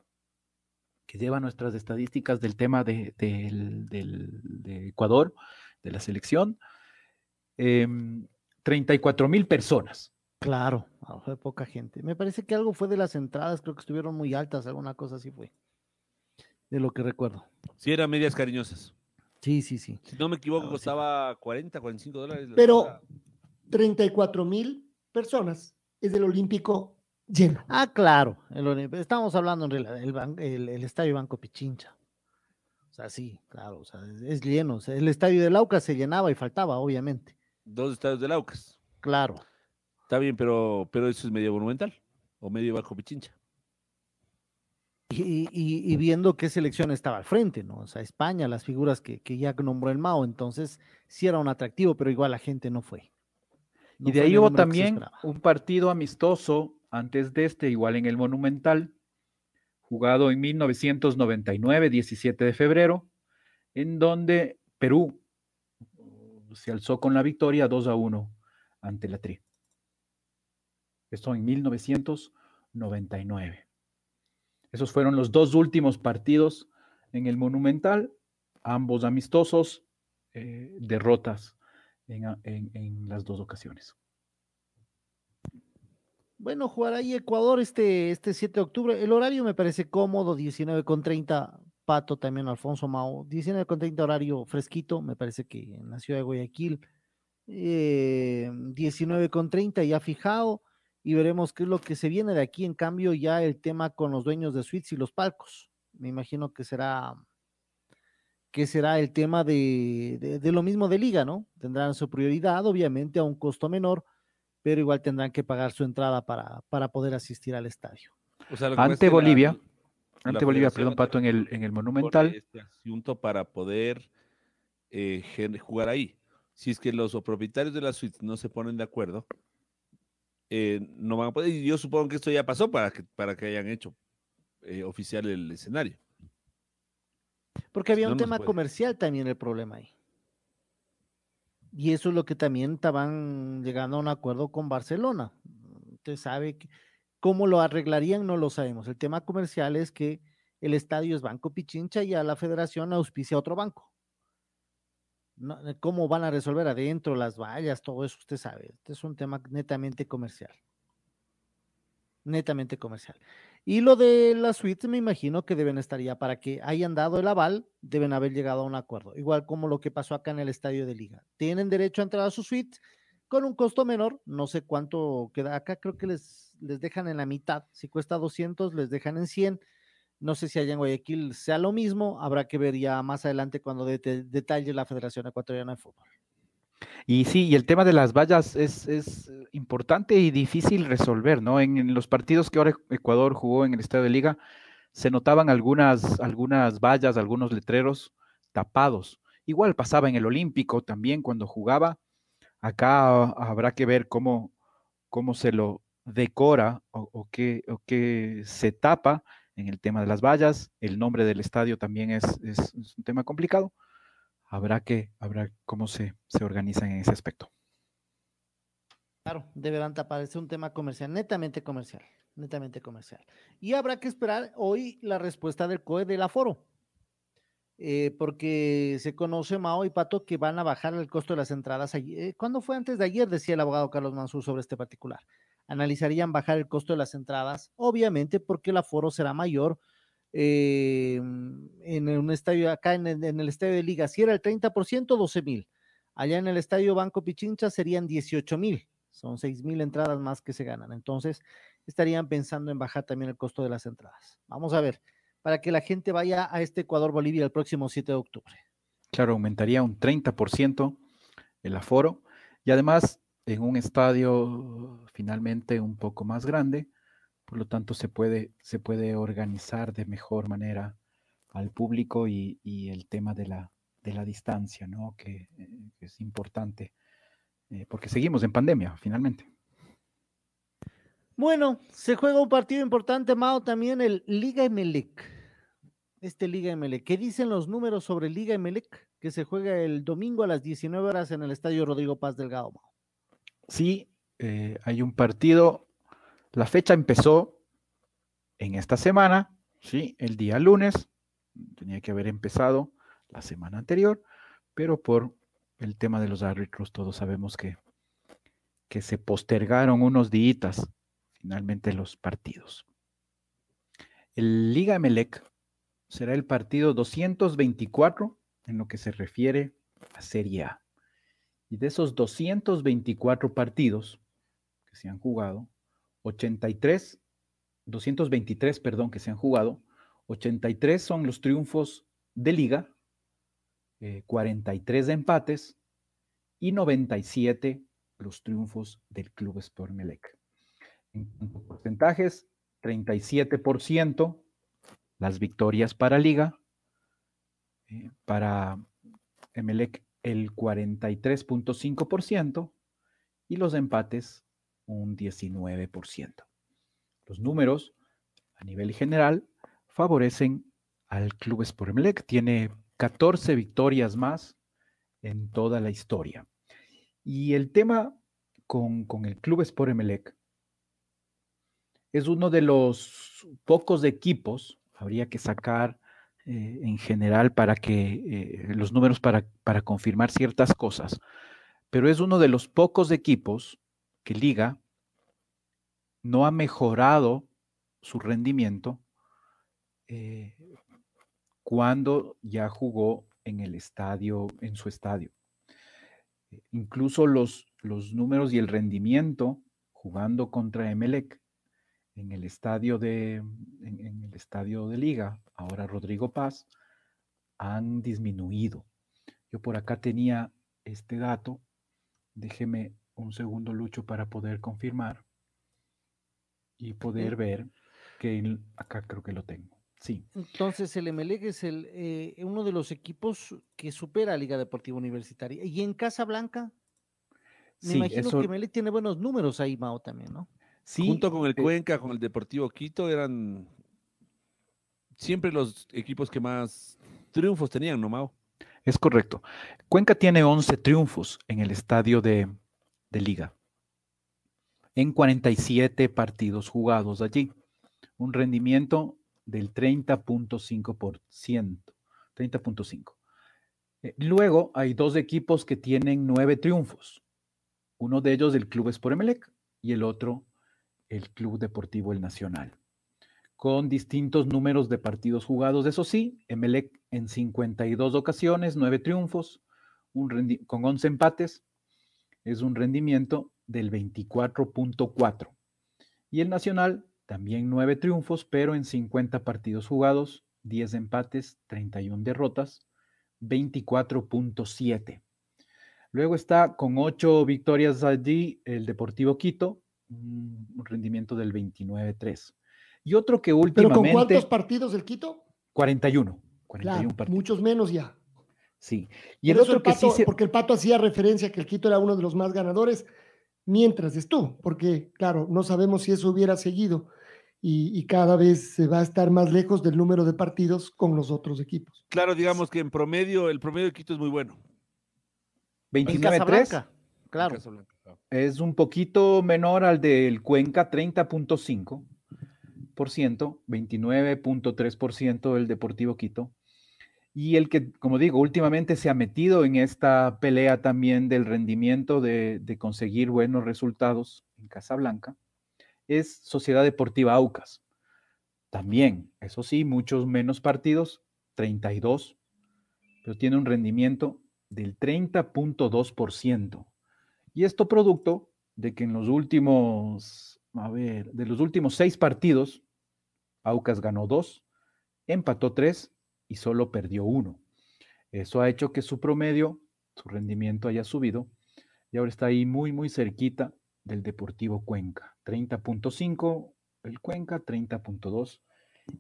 que lleva nuestras estadísticas del tema de, del- del- de Ecuador, de la selección, em, 34 mil personas. Claro, fue poca gente. Me parece que algo fue de las entradas, creo que estuvieron muy altas, alguna cosa así fue. De lo que recuerdo. Sí, eran medias cariñosas. Sí, sí, sí. Si no me equivoco, sí. costaba 40, 45 dólares. la Pero entrada. 34 mil personas es el Olímpico lleno. Ah, claro. el estamos hablando en realidad del el, estadio Banco Pichincha. O sea, sí, claro, o sea, es, es lleno. o sea, el estadio del Aucas se llenaba y faltaba, obviamente. Dos estadios del Aucas. Claro. Está bien, pero, pero eso es medio monumental. O medio bajo pichincha. Y, y- y viendo qué selección estaba al frente, ¿no? O sea, España, las figuras que, que ya nombró el Mao, entonces sí era un atractivo, pero igual la gente no fue. No y de fue ahí hubo también un partido amistoso antes de este, igual en el Monumental, jugado en 1999, 17 de febrero, en donde Perú se alzó con la victoria 2 a 1 ante la Tri. Esto en 1999. Esos fueron los dos últimos partidos en el Monumental, ambos amistosos, eh, derrotas en, las dos ocasiones. Bueno, jugar ahí Ecuador este, este 7 de octubre. El horario me parece cómodo, 19 con 30, Pato también, Alfonso Mao. 19 con 30 horario fresquito, me parece que en la ciudad de Guayaquil. Eh, 19 con 30 ya fijado y veremos qué es lo que se viene de aquí. En cambio, ya el tema con los dueños de suites y los palcos. Me imagino que será que será el tema de, de- de lo mismo de liga, ¿no? Tendrán su prioridad, obviamente, a un costo menor, pero igual tendrán que pagar su entrada para, para poder asistir al estadio. O sea, lo que pasa es Ante la- Bolivia, la ante Bolivia, perdón, Pato, en el, en el Monumental. Este asunto para poder eh, jugar ahí. Si es que los propietarios de la suite no se ponen de acuerdo, eh, no van a poder. Y yo supongo que esto ya pasó para que, para que hayan hecho eh, oficial el escenario. Porque había no, un tema comercial también el problema ahí. Y eso es lo que también estaban llegando a un acuerdo con Barcelona. Usted sabe que- cómo lo arreglarían, no lo sabemos. El tema comercial es que el estadio es Banco Pichincha y a la federación auspicia otro banco. Eh, ¿Cómo van a resolver adentro las vallas, todo eso? Usted sabe. Este es un tema netamente comercial. Netamente comercial. Y lo de las suites, me imagino que deben estar ya para que hayan dado el aval, deben haber llegado a un acuerdo. Igual como lo que pasó acá en el estadio de Liga. Tienen derecho a entrar a su suite con un costo menor, no sé cuánto queda. Acá creo que les, les dejan en la mitad. Si cuesta 200, les dejan en 100. No sé si allá en Guayaquil sea lo mismo. Habrá que ver ya más adelante cuando detalle la Federación Ecuatoriana de Fútbol. Y sí, y el tema de las vallas es, es eh, importante y difícil resolver, ¿no? En, en los partidos que ahora Ecuador jugó en el Estadio de Liga, se notaban algunas, algunas vallas, algunos letreros tapados. Igual pasaba en el Olímpico también cuando jugaba. Acá habrá que ver cómo, cómo se lo decora o, o qué, o qué se tapa en el tema de las vallas. El nombre del estadio también es, un tema complicado. Habrá que, habrá cómo se, se organizan en ese aspecto. Claro, deberán tapar. Es un tema comercial, netamente comercial, netamente comercial. Y habrá que esperar hoy la respuesta del COE del aforo, eh, porque se conoce, Mao y Pato, que van a bajar el costo de las entradas. ayer- eh, ¿Cuándo fue antes de ayer? Decía el abogado Carlos Mansur sobre este particular. Analizarían bajar el costo de las entradas, obviamente porque el aforo será mayor eh, en un estadio, acá en el, estadio de Liga, si era el 30%, 12 mil. Allá en el estadio Banco Pichincha serían 18 mil. Son 6 mil entradas más que se ganan. Entonces, estarían pensando en bajar también el costo de las entradas. Vamos a ver, para que la gente vaya a este Ecuador-Bolivia el próximo 7 de octubre. Claro, aumentaría un 30% el aforo y además en un estadio finalmente un poco más grande, por lo tanto se puede, se puede organizar de mejor manera al público y, el tema de la, de la distancia, ¿no? Que, eh, es importante eh, porque seguimos en pandemia, finalmente. Bueno, se juega un partido importante, Mao, también el Liga Emelec. Este Liga Emelec. ¿Qué dicen los números sobre Liga Emelec? Que se juega el domingo a las 19 horas en el Estadio Rodrigo Paz Delgado, Mao. Sí, eh, hay un partido. La fecha empezó en esta semana, sí, el día lunes. Tenía que haber empezado la semana anterior, pero por el tema de los árbitros, todos sabemos que, que se postergaron unos días finalmente los partidos. El Liga Emelec será el partido 224 en lo que se refiere a Serie A. Y de esos 224 partidos que se han jugado, 83, 223, perdón, que se han jugado, 83 son los triunfos de liga, 43 eh, de empates y 97 los triunfos del Club Sport Melec. En porcentajes, 37% las victorias para Liga, eh, para Emelec el 43.5% y los empates un 19%. Los números a nivel general favorecen al Club Sport Emelec. Tiene 14 victorias más en toda la historia. Y el tema con, con el Club Sport Emelec es uno de los pocos equipos, habría que sacar eh, en general para que eh, los números para, para confirmar ciertas cosas, pero es uno de los pocos equipos que Liga no ha mejorado su rendimiento eh, cuando ya jugó en el estadio, en su estadio. Incluso los, los números y el rendimiento jugando contra Emelec en el estadio de, en, el estadio de Liga, ahora Rodrigo Paz, han disminuido. Yo por acá tenía este dato. Déjeme un segundo, Lucho, para poder confirmar y poder ver que acá creo que lo tengo. Sí. Entonces el Emelec es el, eh, uno de los equipos que supera a Liga Deportiva Universitaria. ¿Y en Casa Blanca? Me imagino que Emelec tiene buenos números ahí, Mao, también, ¿no? Junto con el eh Cuenca, con el Deportivo Quito, eran siempre los equipos que más triunfos tenían, ¿no, Mao? Es correcto. Cuenca tiene 11 triunfos en el estadio de, de Liga, en 47 partidos jugados allí. Un rendimiento del 30.5%. 30.5. Eh, luego hay dos equipos que tienen nueve triunfos. Uno de ellos del Club Emelec y el otro el Club Deportivo El Nacional, con distintos números de partidos jugados. Eso sí, Emelec en 52 ocasiones, 9 triunfos, un con 11 empates, es un rendimiento del 24.4. Y el Nacional, también 9 triunfos, pero en 50 partidos jugados, 10 empates, 31 derrotas, 24.7. Luego está con 8 victorias allí el Deportivo Quito, un rendimiento del 29-3. Y otro que últimamente... ¿Pero con cuántos partidos el Quito? 41. 41 partidos. Muchos menos ya. Sí. Y el otro que sí Porque el Pato hacía referencia que el Quito era uno de los más ganadores, mientras estuvo, porque claro, no sabemos si eso hubiera seguido y, cada vez se va a estar más lejos del número de partidos con los otros equipos. Claro, digamos que en promedio, el promedio de Quito es muy bueno. 29-3. Claro. Es un poquito menor al del Cuenca, 30.5%, 29.3% del Deportivo Quito. Y el que, como digo, últimamente se ha metido en esta pelea también del rendimiento de, conseguir buenos resultados en Casablanca es Sociedad Deportiva Aucas. También, eso sí, muchos menos partidos, 32, pero tiene un rendimiento del 30.2%. Y esto producto de que en los últimos, a ver, de los últimos seis partidos, Aucas ganó dos, empató tres y solo perdió uno. Eso ha hecho que su promedio, su rendimiento haya subido y ahora está ahí muy, muy cerquita del Deportivo Cuenca. 30.5 el Cuenca, 30.2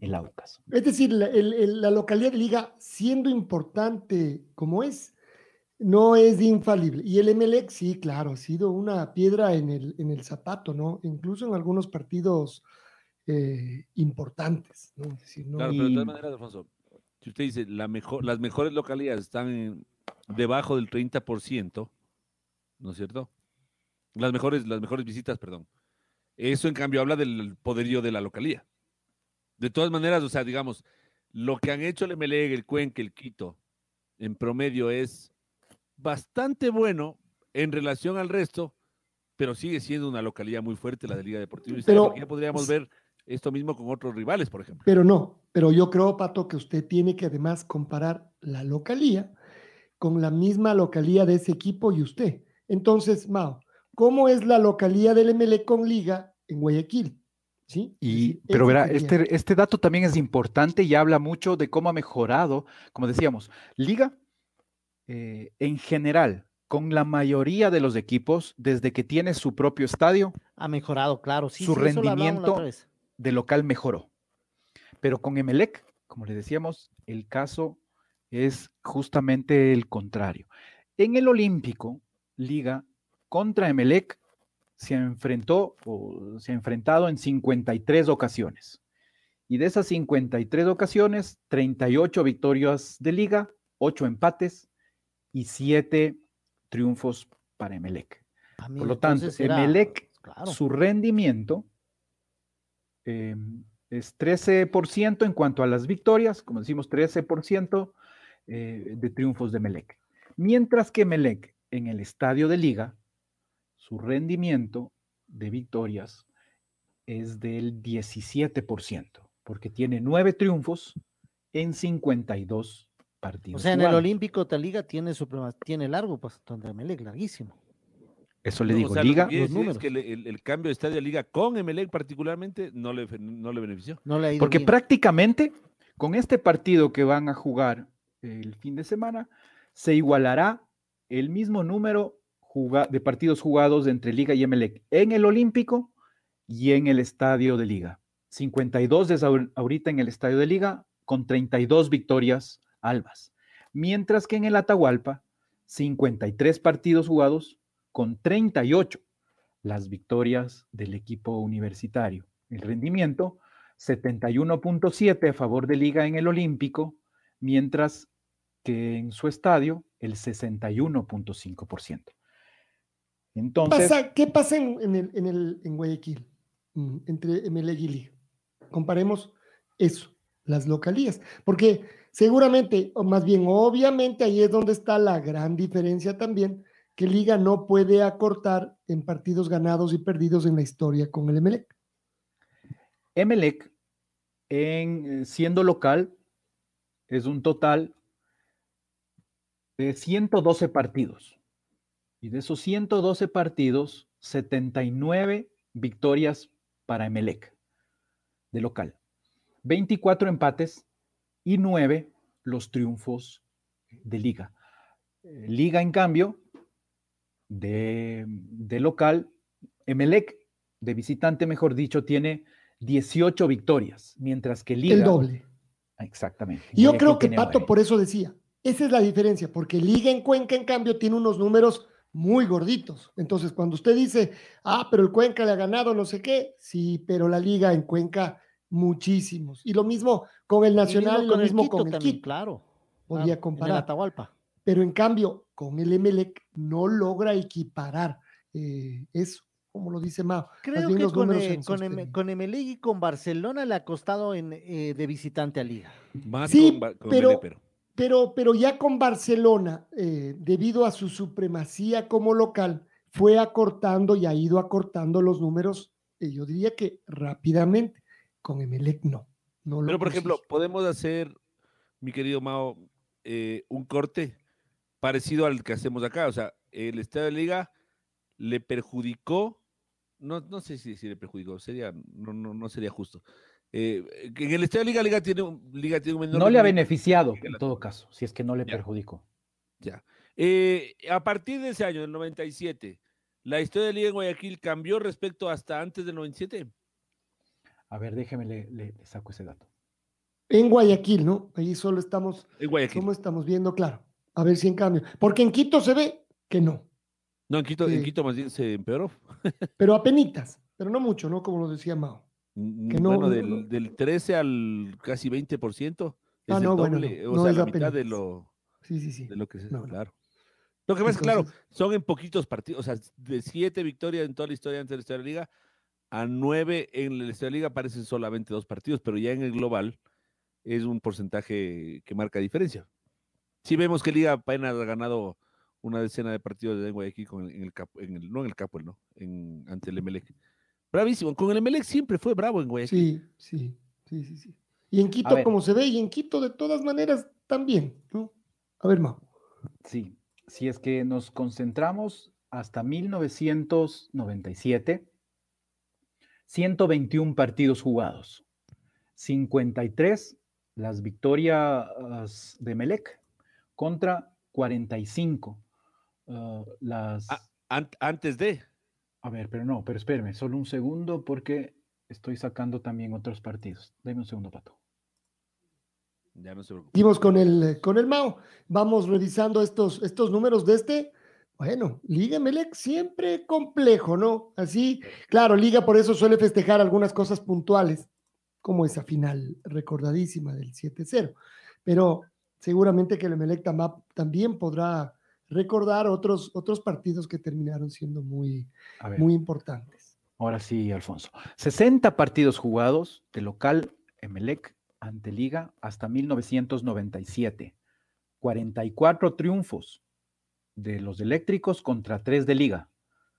el Aucas. Es decir, la, la, localidad de liga, siendo importante como es, no es infalible. Y el Emelec, sí, claro, ha sido una piedra en el, en el zapato, ¿no? Incluso en algunos partidos eh, importantes, ¿no? Es decir, no- Claro, pero de todas maneras, Alfonso, si usted dice la mejor, las mejores localidades están en- debajo del 30%, ¿no es cierto? Las mejores, las mejores visitas, perdón. Eso en cambio habla del poderío de la localía. De todas maneras, o sea, digamos, lo que han hecho el Emelec, el Cuenca, el Quito, en promedio es bastante bueno en relación al resto, pero sigue siendo una localidad muy fuerte la de Liga Deportiva Pero- ya podríamos ver esto mismo con otros rivales, por ejemplo. Pero no, pero yo creo, Pato, que usted tiene que además comparar la localía con la misma localía de ese equipo y usted. Entonces, Mao, ¿cómo es la localía del MLE con Liga en Guayaquil? ¿Sí? Y, pero verá, este, este dato también es importante y habla mucho de cómo ha mejorado, como decíamos, Liga eh, en general, con la mayoría de los equipos, desde que tiene su propio estadio, Ha mejorado, claro. Sí, su sí, lo rendimiento de local mejoró. Pero con Emelec, como le decíamos, el caso es justamente el contrario. En el Olímpico, Liga contra Emelec se enfrentó o se ha enfrentado en 53 ocasiones. Y de esas 53 ocasiones, 38 victorias de Liga, 8 empates y 7 triunfos para Emelec. Ah, mira, Por lo tanto, era- Emelec, claro. su rendimiento eh, es 13% en cuanto a las victorias, como decimos, 13% eh, de triunfos de Emelec. Mientras que Emelec en el estadio de liga, su rendimiento de victorias es del 17%, porque tiene 9 triunfos en 52 partidos. O sea, en el. Olímpico Taliga tiene su tiene largo, pues, donde Melec, larguísimo. Eso le No, digo, o sea, lo que liga, quiere los decir es números. que el, el cambio de estadio de liga con Emelec particularmente no le, no le benefició. No le ha ido Porque bien. prácticamente con este partido que van a jugar el fin de semana, se igualará el mismo número de partidos jugados entre Liga y Emelec en el Olímpico y en el Estadio de Liga. 52 es ahor- ahorita en el Estadio de Liga con 32 victorias albas. Mientras que en el Atahualpa, 53 partidos jugados con 38 las victorias del equipo universitario. El rendimiento 71.7 a favor de Liga en el Olímpico, mientras que en su estadio el 61.5%. Entonces, ¿Qué pasa en, en el, en, el, en Guayaquil mm, entre Emelec y Liga? Comparemos eso, las localías, porque seguramente, o más bien obviamente ahí es donde está la gran diferencia también, que Liga no puede acortar en partidos ganados y perdidos en la historia con el Emelec. Emelec, en, eh, siendo local, es un total de 112 partidos. Y de esos 112 partidos, 79 victorias para Emelec, de local. 24 empates y 9 los triunfos de liga. Eh, Liga, en cambio, de, de local, Emelec, de visitante, mejor dicho, tiene 18 victorias, mientras que Liga... El doble. Exactamente. Y yo creo que Pato nueve. por eso decía, esa es la diferencia, porque Liga en Cuenca, en cambio, tiene unos números muy gorditos. Entonces, cuando usted dice, ah, pero el Cuenca le ha ganado no sé qué, sí, pero la Liga en Cuenca, muchísimos. Y lo mismo con el Nacional, y lo mismo con el también, Quito. claro. En el comparar. Atahualpa. Pero en cambio, con el Emelec no logra equiparar eh, eso, como lo dice Mao. Creo que con, eh, con, Em- Emelec y con Barcelona le ha costado en, eh, de visitante a Liga. Más Sí, con, Emelec, pero Pero, pero ya con Barcelona, eh, debido a su supremacía como local, fue acortando y ha ido acortando los números, eh, yo diría que rápidamente. Con Emelec no. no lo Pero, por ejemplo, podemos hacer, mi querido Mao, eh, un corte parecido al que hacemos acá. O sea, el Estadio de Liga le perjudicó, no, no sé si, si le perjudicó, sería, no, no, no sería justo. Eh, que en el Estadio de Liga, Liga tiene, un- Liga tiene un menor No le ha beneficiado, en todo caso, si es que no le Ya. perjudicó. Ya. Eh, a partir de ese año, del 97, ¿la historia de Liga en Guayaquil cambió respecto hasta antes del 97? A ver, déjeme, le, le- le saco ese dato. En Guayaquil, ¿no? Ahí solo estamos, En Guayaquil. ¿cómo estamos viendo? Claro. A ver si en cambio. Porque en Quito se ve que no. No, en Quito, en. Quito más bien se empeoró. (laughs) Pero apenitas, pero no mucho, ¿no? Como lo decía Mao. Que no- bueno, no- del, no- del 13 al casi 20%. Es Ah, el no, bueno, no, o no sea, es la mitad de lo, Sí, sí, sí. de lo que se No, no. claro. Lo que pasa es, claro, son en poquitos partidos, o sea, de siete victorias en toda la historia antes de la historia de la liga, a nueve en la historia de la liga aparecen solamente dos partidos, pero ya en el global es un porcentaje que marca diferencia. Si vemos que Liga apenas ha ganado una decena de partidos de Guayaquil con el, en el, en el- no en el Capo, ¿no? En, ante el Emelec. Bravísimo. Con el Emelec siempre fue bravo en Guayaquil. Sí, sí, sí, sí, sí. Y en Quito, como se ve, y en Quito de todas maneras también, ¿no? A ver, Mao. Sí, si es que nos concentramos hasta 1997, 121 partidos jugados, 53 las victorias de Melec contra 45 ah, las... Ah, an- antes de. A ver, pero no, pero espérame, solo un segundo porque estoy sacando también otros partidos. Dame un segundo, Pato. Ya no se preocupe. Seguimos con el, con el Mao. Vamos revisando estos, estos números de este. Bueno, Liga Melec siempre complejo, ¿no? Así, claro, Liga por eso suele festejar algunas cosas puntuales, como esa final recordadísima del 7-0. Pero seguramente que el Melec tam- también podrá recordar otros, otros partidos que terminaron siendo muy, muy importantes. Ahora sí, Alfonso. 60 partidos jugados de local Emelec ante Liga hasta 1997. 44 triunfos de los eléctricos contra 3 de Liga,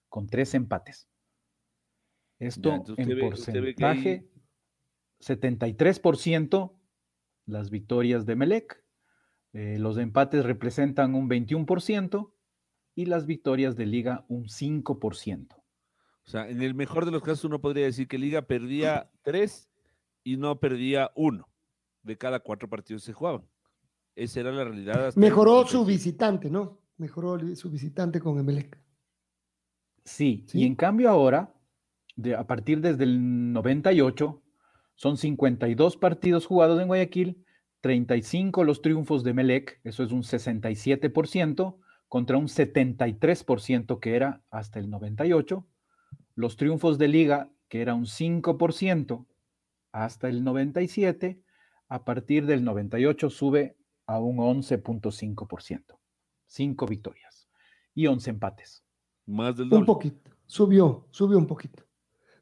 con 3 empates. Esto entonces en ve- porcentaje, 73% las victorias de Emelec, eh, los empates representan un 21% y las victorias de Liga un 5%. O sea, en el mejor de los casos uno podría decir que Liga perdía tres y no perdía uno de cada cuatro partidos que se jugaban. Esa era la realidad. Mejoró su 95. visitante, ¿no? Mejoró su visitante con Emelec. Sí, ¿Sí? y en cambio ahora, de, a partir desde el 98, son 52 partidos jugados en Guayaquil, 35 los triunfos de Melec, eso es un 67%, contra un 73% que era hasta el 98. Los triunfos de Liga, que era un 5% hasta el 97, a partir del 98 sube a un 11.5%. Cinco victorias y 11 empates. Más del Un doble. poquito, subió, subió un poquito.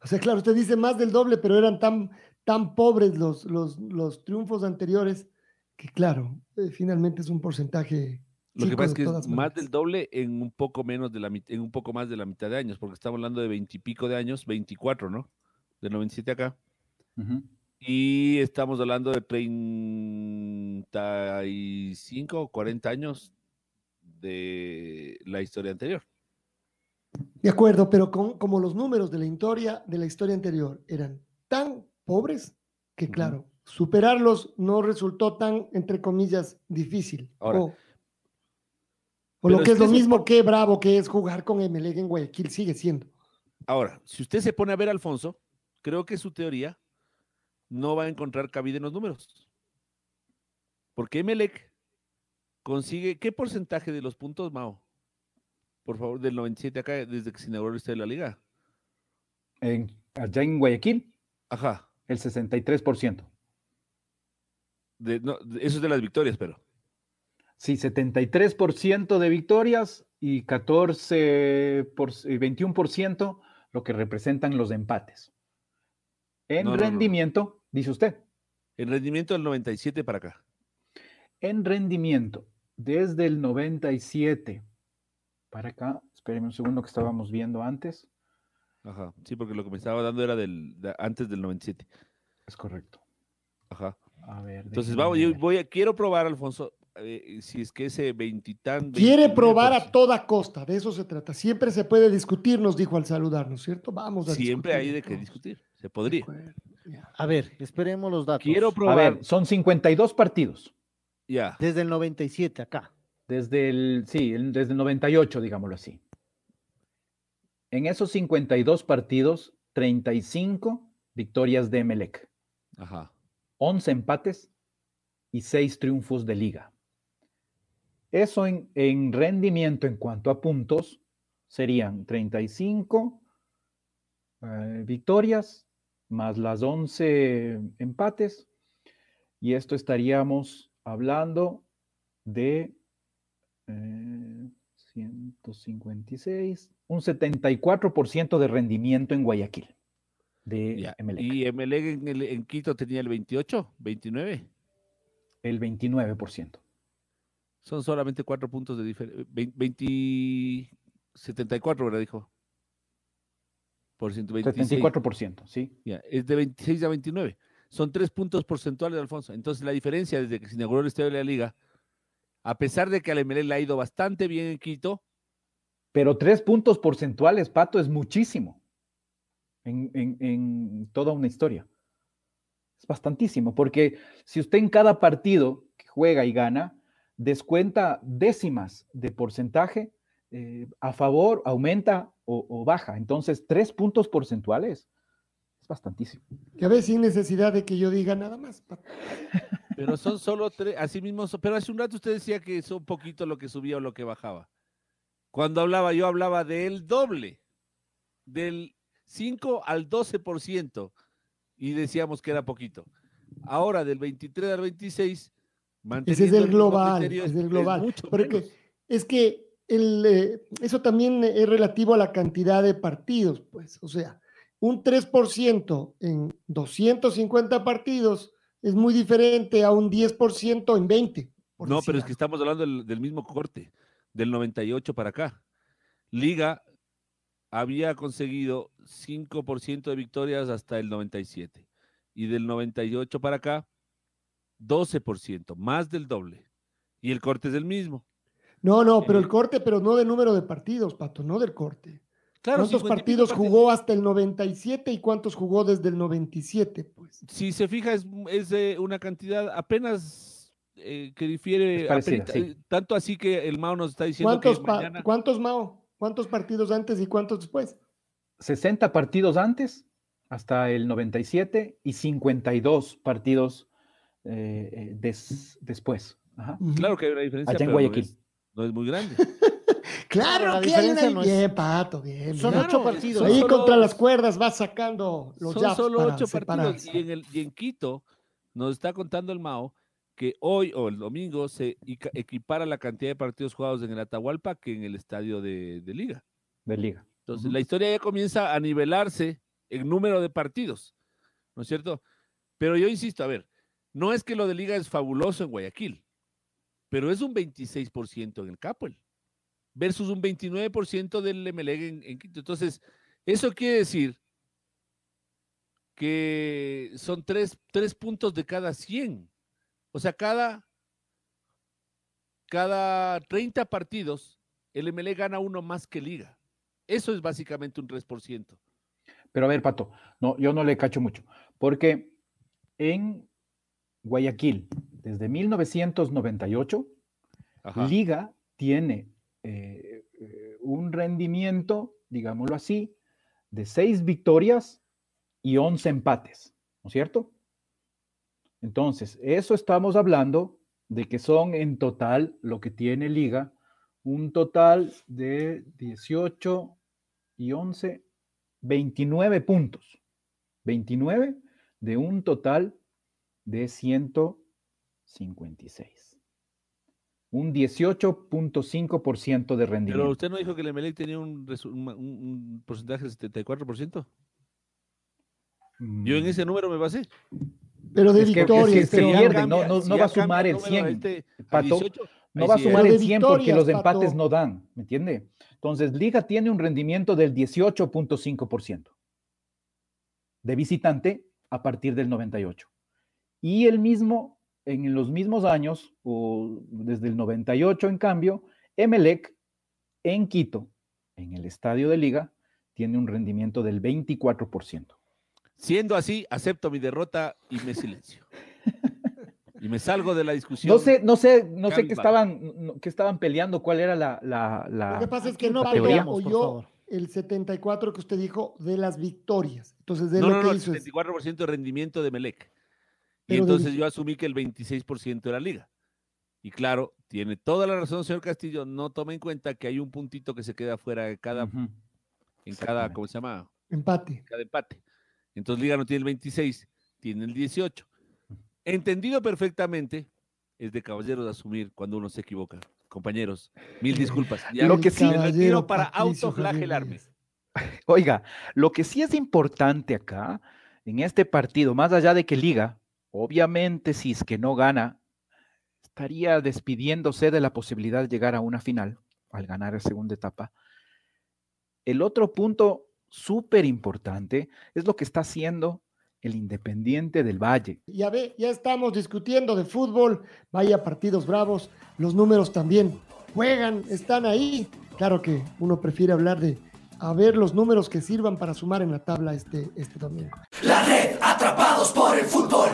O sea, claro, usted dice más del doble, pero eran tan, tan pobres los, los, los triunfos anteriores que, claro, eh, finalmente es un porcentaje. Lo que pasa es que es más maneras. del doble en un poco menos de la en un poco más de la mitad de años, porque estamos hablando de veintipico de años, 24, ¿no? Del 97 acá. Ujú. Y estamos hablando de 35 o 40 años de la historia anterior. De acuerdo, pero con, como los números de la historia, de la historia anterior eran tan pobres que, claro, superarlos no resultó tan, entre comillas, difícil. Ahora, o lo que es lo se mismo que bravo que es jugar con Emelec en Guayaquil, sigue siendo. Ahora, si usted se pone a ver a Alfonso, creo que su teoría no va a encontrar cabida en los números. Porque Emelec consigue, ¿qué porcentaje de los puntos, Mao? Por favor, del 97 acá, desde que se inauguró usted la liga. En, allá en Guayaquil, Ajá. el 63%. De- no, de- eso es de las victorias, pero. Sí, 73% de victorias y 14 por, y 21% lo que representan los empates. En No, no, no. rendimiento, dice usted, El rendimiento del 97 para acá. en rendimiento, desde el 97 para acá, espérenme un segundo que estábamos viendo antes, Ajá. Sí, porque lo que me estaba dando era del, de- antes del 97. es correcto. Ajá. A ver, Entonces, vamos, yo voy a, quiero probar, Alfonso, eh, si es que ese veintitán. Quiere 29%, probar a toda costa, de eso se trata. Siempre se puede discutir, nos dijo al saludarnos, ¿cierto? Vamos a Siempre hay de discutir, qué discutir. Se podría. A ver, esperemos los datos. Quiero A probar. ver, son 52 partidos. Ya. Desde el 97 acá. Desde el, sí, el- desde el 98, digámoslo así. En esos 52 partidos, 35 victorias de Emelec, Ajá. 11 empates y 6 triunfos de liga. Eso en, en rendimiento en cuanto a puntos serían 35 eh, victorias más las 11 empates. Y esto estaríamos hablando de eh, 156, un 74% de rendimiento en Guayaquil. De Ya, Emelec. Y Emelec en, el- en Quito tenía el 28, 29. El 29%. Son solamente cuatro puntos de diferencia. 20, 74, ¿verdad? Dijo. Por 126. 74%, sí. Ya, es de 26 a 29. Son tres puntos porcentuales, Alfonso. Entonces, la diferencia desde que se inauguró el Estadio de la Liga, a pesar de que al MLE le ha ido bastante bien en Quito, Pero tres puntos porcentuales, Pato, es muchísimo en, en- toda una historia. Es bastantísimo, porque si usted en cada partido que juega y gana, descuenta décimas de porcentaje, eh, a favor, aumenta o baja. Entonces, tres puntos porcentuales es bastantísimo. Que a veces sin necesidad de que yo diga nada más. Pero son solo tres, así mismo, son- pero hace un rato usted decía que son poquito lo que subía o lo que bajaba. Cuando hablaba, yo hablaba del doble, del 5 al 12%, y decíamos que era poquito. Ahora, del 23 al 26, Ese es el global, es del es global. mucho Porque es que el, eh, eso también es relativo a la cantidad de partidos, pues. O sea, un 3% en 250 partidos es muy diferente a un 10% en 20. por No, decir pero es que estamos hablando del, del mismo corte, del 98 para acá. Liga había conseguido 5% de victorias hasta el 97. Y del 98 para acá, 12%, más del doble. Y el corte es el mismo. No, no, pero eh, el corte, pero no de número de partidos, Pato, no del corte. Claro, ¿Cuántos 50 y pico partidos jugó hasta el 97 y cuántos jugó desde el 97? Pues Si se fija, es, es, eh, una cantidad apenas eh, que difiere, parecida, sí. eh, tanto así que el Mao nos está diciendo que ¿cuántos, pa- mañana... ¿cuántos Mao? ¿Cuántos partidos antes y cuántos después? 60 partidos antes, hasta el 97, y 52 partidos eh, eh, des- después. Ajá. Claro que hay una diferencia, Allá en pero no Guayaquil. es, no es muy grande. (laughs) Claro, la que hay una... no es- Bien, Pato, bien. Son ocho partidos. son Ahí solo- contra las cuerdas vas sacando los Son solo ocho partidos. Y en, el, y en Quito nos está contando el Mao que hoy o el domingo se equipara la cantidad de partidos jugados en el Atahualpa que en el estadio de, de Liga. De liga. Entonces, la historia ya comienza a nivelarse en número de partidos, ¿no es cierto? Pero yo insisto, a ver, no es que lo de Liga es fabuloso en Guayaquil, pero es un 26% en el Capuel versus un 29% del Emelec en, en Quito. Entonces, eso quiere decir que son tres, tres puntos de cada 100. O sea, cada, cada 30 partidos, el MLE gana uno más que Liga. Eso es básicamente un 3%. Pero a ver, Pato, no, yo no le cacho mucho, porque en Guayaquil, desde 1998, Ajá. Liga tiene eh, eh, un rendimiento, digámoslo así, de seis victorias y 11 empates, ¿no es cierto? Entonces, eso estamos hablando de que son en total lo que tiene Liga, un total de 18 y 11, 29 puntos. 29 de un total de 156. Un 18.5% de rendimiento. Pero usted no dijo que el Emelec tenía un, un un- porcentaje del 74%. Yo en Mm, ese número me basé. Pero de Es que- es que victorias. se pierde, cambia- no- va a sumar el número 100, este a Pato, 18, No va a sumar el de 100 porque los empates Pato. no dan, ¿me entiende? Entonces, Liga tiene un rendimiento del 18.5% de visitante a partir del 98. Y el mismo, en los mismos años, o desde el 98 en cambio, Emelec en Quito, en el estadio de Liga, tiene un rendimiento del 24%. Siendo así, acepto mi derrota y me silencio. y me salgo de la discusión. No sé, no sé, no sé qué estaban, no- qué estaban peleando, cuál era la, la, la- Lo que pasa es que no peleamos, por favor. el 74 que usted dijo de las victorias. Entonces, de no, lo no, que no, el hizo es- 74% de rendimiento de Melec. Y Pero entonces yo asumí que el 26% era Liga. Y claro, tiene toda la razón, señor Castillo, no toma en cuenta que hay un puntito que se queda fuera de cada, en cada, ¿cómo se llama? Empate. cada empate. Entonces Liga no tiene el 26, tiene el 18. Entendido perfectamente, es de caballeros asumir cuando uno se equivoca. Compañeros, mil disculpas. (laughs) Ya Lo que me sí- retiro Caballero para Patricio autoflagelarme. (laughs) Oiga, lo que sí es importante acá, en este partido, más allá de que Liga, obviamente si es que no gana, estaría despidiéndose de la posibilidad de llegar a una final al ganar la segunda etapa. El otro punto súper importante es lo que está haciendo el Independiente del Valle. Ya ve, ya estamos discutiendo de fútbol, vaya partidos bravos, los números también juegan, están ahí. Claro que uno prefiere hablar de a ver los números que sirvan para sumar en la tabla este, este domingo. La red Atrapados por el fútbol.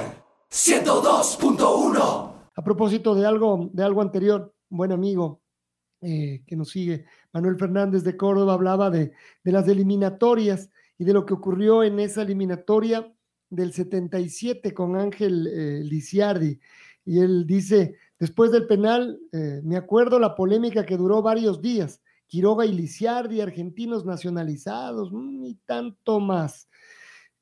102.1. A propósito de algo, de algo anterior, un buen amigo eh, que nos sigue, Manuel Fernández de Córdoba, hablaba de, de las eliminatorias y de lo que ocurrió en esa eliminatoria del 77 con Ángel eh, Lisiardi. Y él dice, después del penal, eh, me acuerdo la polémica que duró varios días. Quiroga y Lisiardi, argentinos nacionalizados, mm, y tanto más.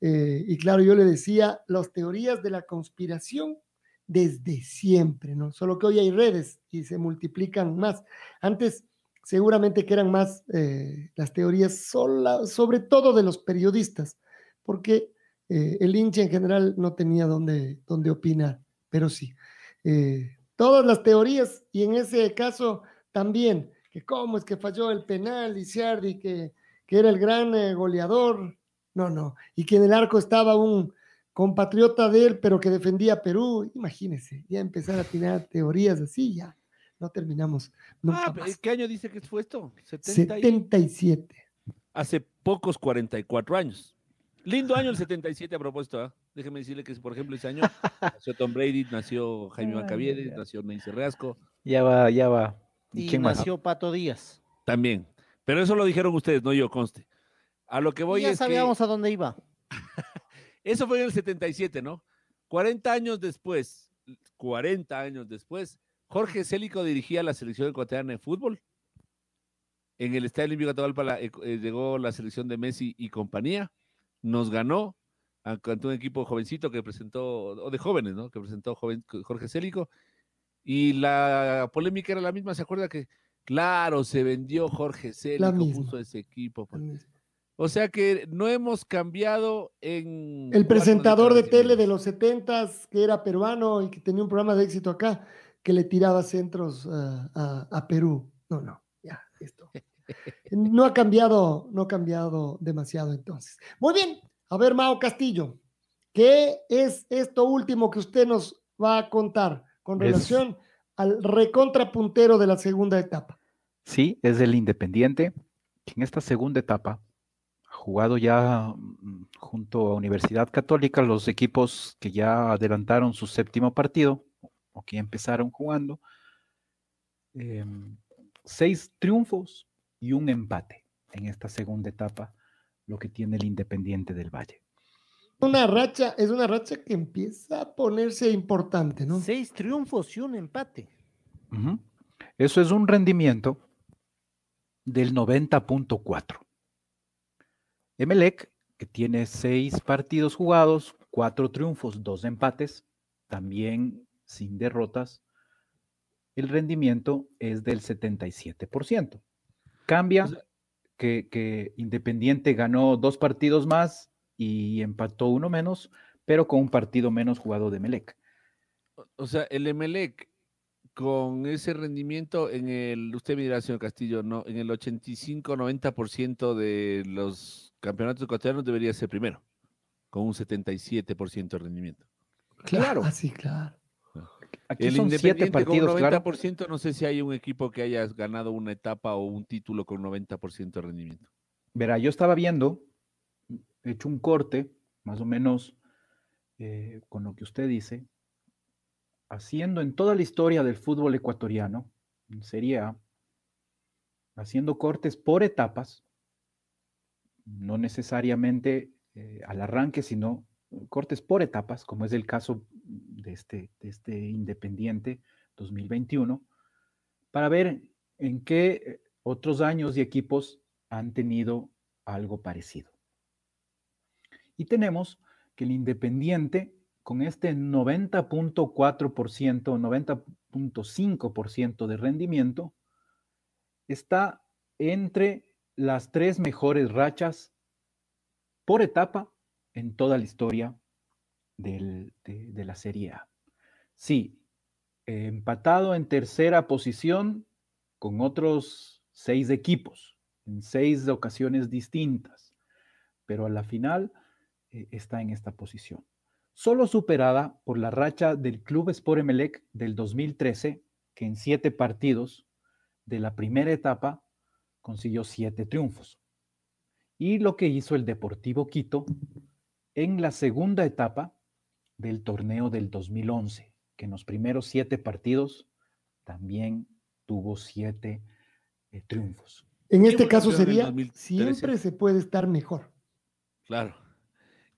Eh, y claro, yo le decía, las teorías de la conspiración desde siempre, ¿no? Solo que hoy hay redes y se multiplican más. Antes seguramente que eran más eh, las teorías sola- sobre todo de los periodistas, porque eh, el hincha en general no tenía dónde, dónde opinar, pero sí. todas las teorías y en ese caso también, que cómo es que falló el penal, Lisiardi, que, que era el gran goleador, no, no, y que en el arco estaba un compatriota de él, pero que defendía a Perú, imagínese, ya empezar a tirar teorías así, ya no terminamos nunca Ah, más. ¿qué año dice que fue esto? 70 y- 77. Hace pocos 44 años. Lindo año el 77 a propósito. ¿ah? Déjeme decirle que, por ejemplo, ese año (laughs) nació Tom Brady, nació Jaime ay. nació Neisy Reasco, Ya va, ya va. ¿Y, Y quién más? nació Pato Díaz. también. Pero eso lo dijeron ustedes, no yo, conste. A lo que voy Y ya es que sabíamos a dónde iba. (laughs) eso fue en el 77, ¿no? 40 años después, 40 años después, Jorge Célico dirigía la selección ecuatoriana de fútbol. En el Estadio Olímpico Atahualpa la- eh, llegó la selección de Messi y compañía, nos ganó ante un equipo jovencito que presentó, o de jóvenes, ¿no? Que presentó joven, Jorge Célico. Y la polémica era la misma, ¿se acuerda que? Claro, se vendió Jorge Célico, puso ese equipo. pues. O sea que no hemos cambiado en... El presentador de tele de los 70 que era peruano y que tenía un programa de éxito acá, que le tiraba centros ah, a, a Perú. No, no, ya, esto. (laughs) No ha cambiado, no ha cambiado demasiado entonces. Muy bien, a ver, Mao Castillo, ¿qué es esto último que usted nos va a contar con Es- relación al recontrapuntero de la segunda etapa? Sí, es el Independiente, que en esta segunda etapa jugado ya mm, junto a Universidad Católica los equipos que ya adelantaron su séptimo partido o que empezaron jugando. em, seis triunfos y un empate en esta segunda etapa, lo que tiene el Independiente del Valle. Una racha, es una racha que empieza a ponerse importante, ¿no? Seis triunfos y un empate. Eso es un rendimiento del 90.4. Emelec, que tiene seis partidos jugados, cuatro triunfos, dos empates, también sin derrotas, el rendimiento es del 77%. Cambia O sea- que, que Independiente ganó dos partidos más y empató uno menos, pero con un partido menos jugado de Emelec. O sea, el Emelec con ese rendimiento en el, usted me dirá, señor Castillo, no, en el 85-90% de los campeonatos ecuatorianos debería ser primero, con un 77% de rendimiento. Claro. Ah, sí, claro. Aquí el son siete Independiente partidos, con claro. 90%, no sé si hay un equipo que haya ganado una etapa o un título con 90% de rendimiento. Verá, yo estaba viendo, he hecho un corte, más o menos eh, con lo que usted dice, haciendo en toda la historia del fútbol ecuatoriano, en Serie A, haciendo cortes por etapas, no necesariamente eh, al arranque, sino cortes por etapas, como es el caso de este, de este Independiente, 2021, para ver en qué otros años y equipos han tenido algo parecido. Y tenemos que el Independiente, con este 90.4%, 90.5% de rendimiento, está entre las tres mejores rachas por etapa en toda la historia de, la Serie A. Sí, empatado en tercera posición con otros seis equipos, en seis ocasiones distintas, pero a la final eh, está en esta posición. Solo superada por la racha del Club Sport Emelec del 2013, que en siete partidos de la primera etapa consiguió siete triunfos. Y lo que hizo el Deportivo Quito en la segunda etapa del torneo del 2011, que en los primeros siete partidos también tuvo siete eh, triunfos. En este caso sería, siempre se puede estar mejor. Claro.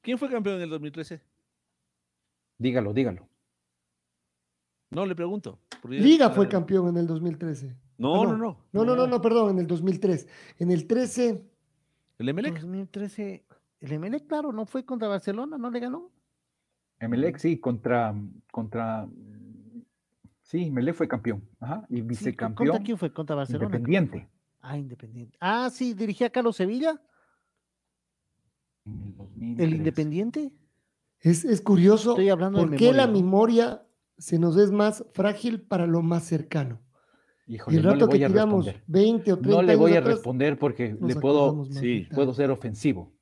¿Quién fue campeón en el 2013? Dígalo, dígalo. No, le pregunto. Liga fue campeón en el 2013. No, no, no. No, no, no, no, perdón, en el 2003. En el 13. ¿El Emelec? 2013. El Emelec, claro, no fue contra Barcelona, no le ganó. Emelec, sí, contra. contra sí, Emelec fue campeón. Ajá, y vicecampeón. ¿Contra quién fue? Contra Barcelona. Independiente. Ah, Independiente. Ah, sí, dirigía Carlos Sevilla. ¿El Independiente? Es, es curioso. Estoy hablando ¿Por qué la memoria se nos es más frágil para lo más cercano? y el rato que tiramos 20 o 30 No le voy a responder porque le puedo, sí, puedo ser ofensivo.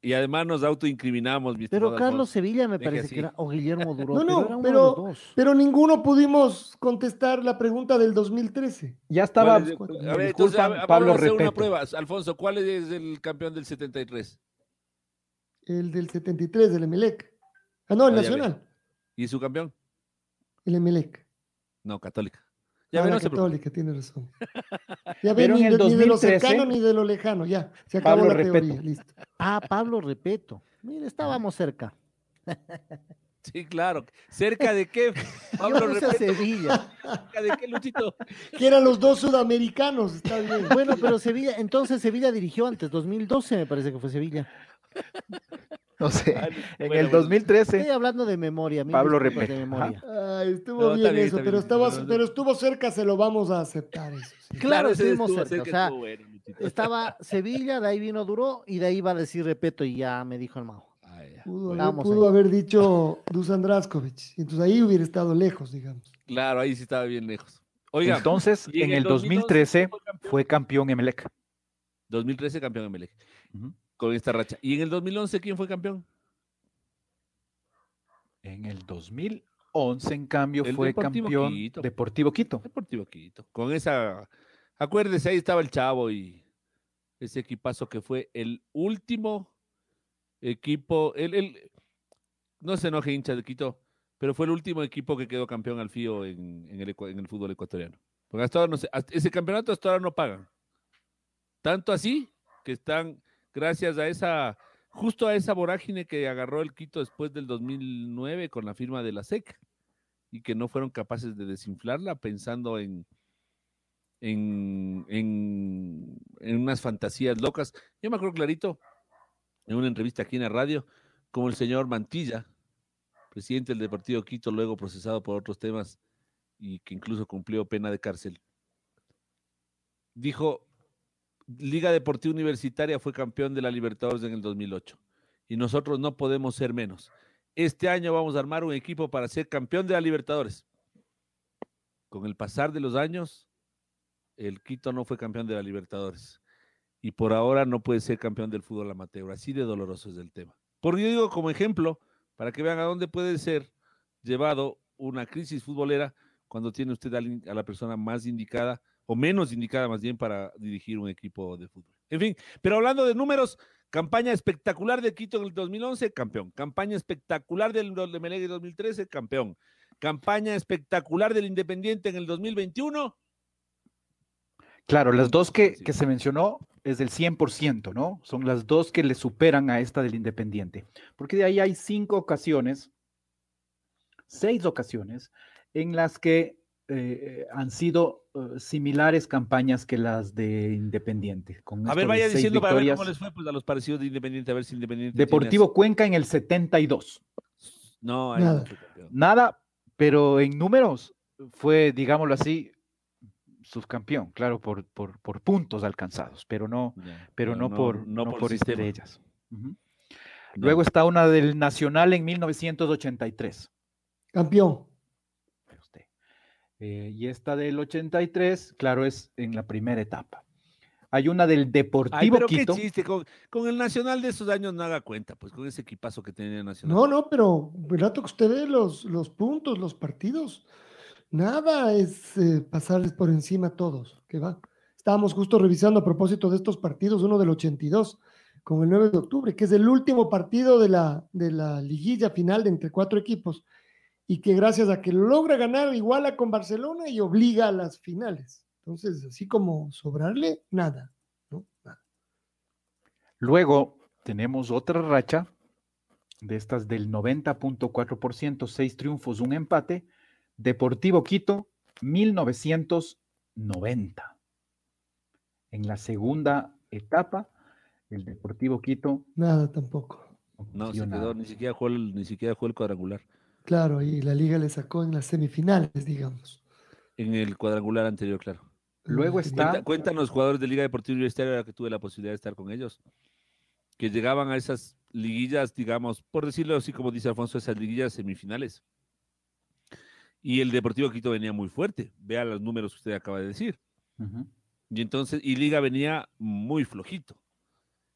y además nos autoincriminamos. Pero Carlos Sevilla me parece que era, o Guillermo Duró. No, no, pero, pero, ninguno pudimos contestar la pregunta del 2013. Ya estaba. A ver, entonces, Pablo a hacer una prueba. Alfonso, ¿cuál es el campeón del 73? El del 73, del Emelec. Ah, no, el ah, Nacional. ¿Y su campeón? El Emelec. No, Católica. Ya ah, la católica, tiene razón. Ya ven, ni, de, lo cercano ni de lo lejano, ya. Se acabó la teoría, listo. Ah, Pablo Repeto. Mira, estábamos cerca. (laughs) Sí, claro. ¿Cerca de qué? (laughs) Pablo Repeto. Sevilla. ¿Cerca de qué, Luchito? (laughs) Que eran los dos sudamericanos, está bien. Bueno, pero Sevilla, entonces Sevilla dirigió antes, 2012 me parece que fue Sevilla. (laughs) No sé, en el 2013. Estoy hablando de memoria. Pablo Repeto. estuvo bien, eso, pero, estaba, pero estuvo cerca, se lo vamos a aceptar. Eso, Claro, estuvimos cerca. estaba Sevilla, de ahí vino Duró y de ahí iba a decir Repeto y ya me dijo el mago. pudo, haber dicho Dusan Draskovic, entonces ahí hubiera estado lejos, digamos. Claro, ahí sí estaba bien lejos. Oiga, entonces en, el 2013 fue campeón Emelec. 2013 campeón Emelec con esta racha. ¿Y en el 2011 quién fue campeón? En el 2011, en cambio, fue campeón Deportivo Quito. Deportivo Quito. Con esa, acuérdese, ahí estaba el Chavo y ese equipazo que fue el último equipo, el, el no se enoje hincha de Quito, pero fue el último equipo que quedó campeón al FIO en, el, en el, fútbol ecuatoriano. Porque hasta ahora no sé, ese campeonato hasta ahora no pagan. Tanto así que están gracias a esa, justo a esa vorágine que agarró el Quito después del 2009 con la firma de la SEC y que no fueron capaces de desinflarla pensando en, en, en, unas fantasías locas. Yo me acuerdo clarito en una entrevista aquí en la radio, como el señor Mantilla, presidente del Deportivo Quito, luego procesado por otros temas y que incluso cumplió pena de cárcel, dijo, Liga Deportiva Universitaria fue campeón de la Libertadores en el 2008 y nosotros no podemos ser menos. Este año vamos a armar un equipo para ser campeón de la Libertadores. Con el pasar de los años, el Quito no fue campeón de la Libertadores y por ahora no puede ser campeón del fútbol amateur. Así de doloroso es el tema. Por yo digo como ejemplo, para que vean a dónde puede ser llevado una crisis futbolera cuando tiene usted a la persona más indicada o menos indicada más bien para dirigir un equipo de fútbol. En fin, pero hablando de números, campaña espectacular de Quito en el 2011, campeón. Campaña espectacular del de Melegue 2013, campeón. Campaña espectacular del Independiente en el 2021. Claro, las dos que, que se mencionó es del 100%, ¿no? Son las dos que le superan a esta del Independiente. Porque de ahí hay cinco ocasiones, seis ocasiones, en las que eh, han sido eh, similares campañas que las de Independiente. Con A ver, vaya diciendo para ver cómo les fue pues, a los parecidos de Independiente, a ver si Independiente. tiene Deportivo Cuenca en el 72. así- No, ahí Nada. no. Nada, pero en números fue, digámoslo así, subcampeón, claro, por, por, por puntos alcanzados, pero no, pero no, por, no por sistema. estrellas. Ya. Luego está una del Nacional en 1983. Campeón. Eh, y esta del 83, claro, es en la primera etapa. Hay una del Ay, Deportivo pero Quito. qué chiste, con, con el Nacional de esos años no haga cuenta, pues con ese equipazo que tenía el Nacional. No, no, pero el rato que usted ve los, los puntos, los partidos, nada es eh, pasarles por encima a todos, que va. Estábamos justo revisando a propósito de estos partidos, uno del 82 con el 9 de octubre, que es el último partido de la, de la liguilla final de entre cuatro equipos y que gracias a que logra ganar iguala con Barcelona y obliga a las finales. Entonces, así como sobrarle, nada, ¿no? Nada. Luego tenemos otra racha de estas del 90.4%, seis triunfos, un empate. Deportivo Quito, 1990. En la segunda etapa, el Deportivo Quito Nada tampoco. No, se quedó, ni siquiera jugó el, ni siquiera jugó el cuadrangular. Claro, y la liga le sacó en las semifinales, digamos. En el cuadrangular anterior, claro. Luego está- los jugadores de Liga Deportiva Universitaria, ahora que tuve la posibilidad de estar con ellos, que llegaban a esas liguillas, digamos, por decirlo así como dice Alfonso, esas liguillas semifinales. Y el Deportivo Quito venía muy fuerte. Vea los números que usted acaba de decir. Y entonces, y Liga venía muy flojito.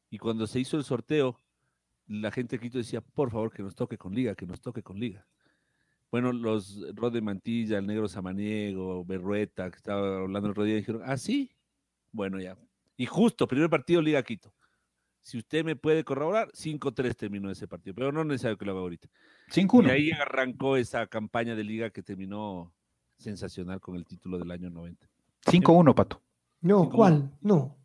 Y cuando se hizo el sorteo, la gente de Quito decía, por favor, que nos toque con Liga, que nos toque con Liga. Bueno, los Rod de Mantilla, el negro Samaniego, Berrueta, que estaba hablando el otro día, dijeron, ah, sí, bueno, ya. Y justo, primer partido Liga Quito. Si usted me puede corroborar, 5-3 terminó ese partido, pero no es necesario que lo haga ahorita. 5-1. Y ahí arrancó esa campaña de liga que terminó sensacional con el título del año 90. 5-1, Pato. No. ¿cuál? No.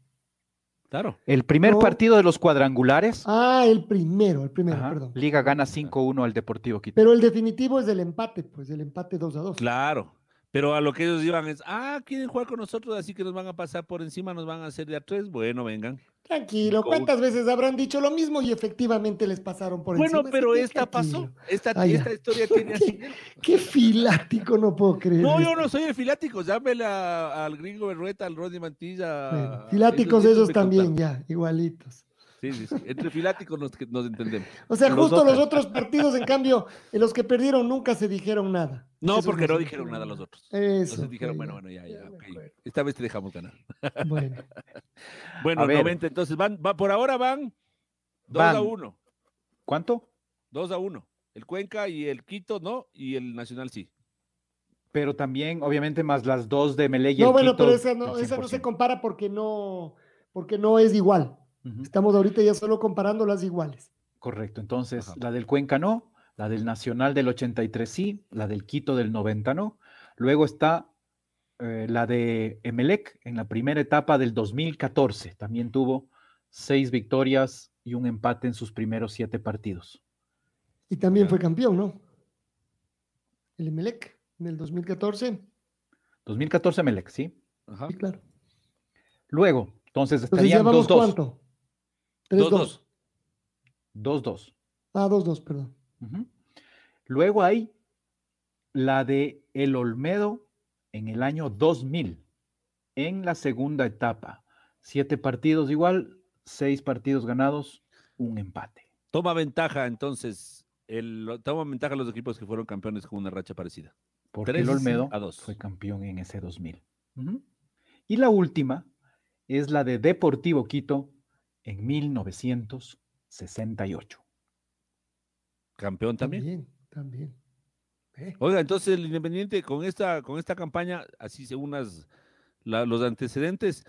Claro. El primer No. partido de los cuadrangulares, Ah, el primero, el primero, ajá, perdón. Liga gana 5-1 al Deportivo Quito. Pero el definitivo es del empate, pues el empate 2 a 2. Claro. Pero a lo que ellos iban es, ah, quieren jugar con nosotros, así que nos van a pasar por encima, nos van a hacer de a tres. Bueno, vengan. Tranquilo, ¿cuántas veces habrán dicho lo mismo y efectivamente les pasaron por Bueno, encima? pero Así que esta pasó. tranquilo. Esta, Ah, esta historia tiene así. (laughs) Qué filático, no puedo creer. No, yo no soy el filático. Llámele al gringo Berrueta, al Rodney Mantilla. Bueno, filáticos ellos- ellos también, contaron. ya, igualitos. Sí, sí, sí. Entre filáticos nos, nos entendemos. O sea, Los justo otros. los otros partidos, en cambio, en los que perdieron nunca se dijeron nada. No, porque no dijeron nada los otros. Eso. Entonces dijeron, bueno, bueno, ya, ya. Esta vez te dejamos ganar. Bueno, (laughs) Bueno, A ver. 90, entonces van, va, por ahora van 2 Van. a 1. ¿Cuánto? 2 a 1. El Cuenca y el Quito no, y el Nacional sí. Pero también, obviamente, más las dos de Melé y no, el bueno, Quito, pero esa no, esa no se 100%. compara porque no, porque no es igual. Estamos ahorita ya solo comparando las iguales. Correcto. Entonces, Ajá. la del Cuenca no, la del Nacional del 83 sí, la del Quito del 90 no. Luego está eh, la de Emelec en la primera etapa del 2014. También tuvo seis victorias y un empate en sus primeros siete partidos. Y también fue campeón, ¿no? El Emelec en el 2014. 2014 Emelec, ¿sí? Ajá. Sí, claro. Luego, entonces estarían vamos 2-2. Cuánto? 3-2. 2-2. Ah, 2-2, perdón. Ujú. Luego hay la de El Olmedo en el año 2000, en la segunda etapa. Siete partidos igual, seis partidos ganados, un empate. Toma ventaja entonces, el, toma ventaja los equipos que fueron campeones con una racha parecida. Porque Tres el Olmedo a dos. fue campeón en ese 2000. Ujú. Y la última es la de Deportivo Quito en 1968. Campeón también. También, también. Eh, Oiga, entonces el Independiente con esta, con esta campaña, así según las, la- los antecedentes,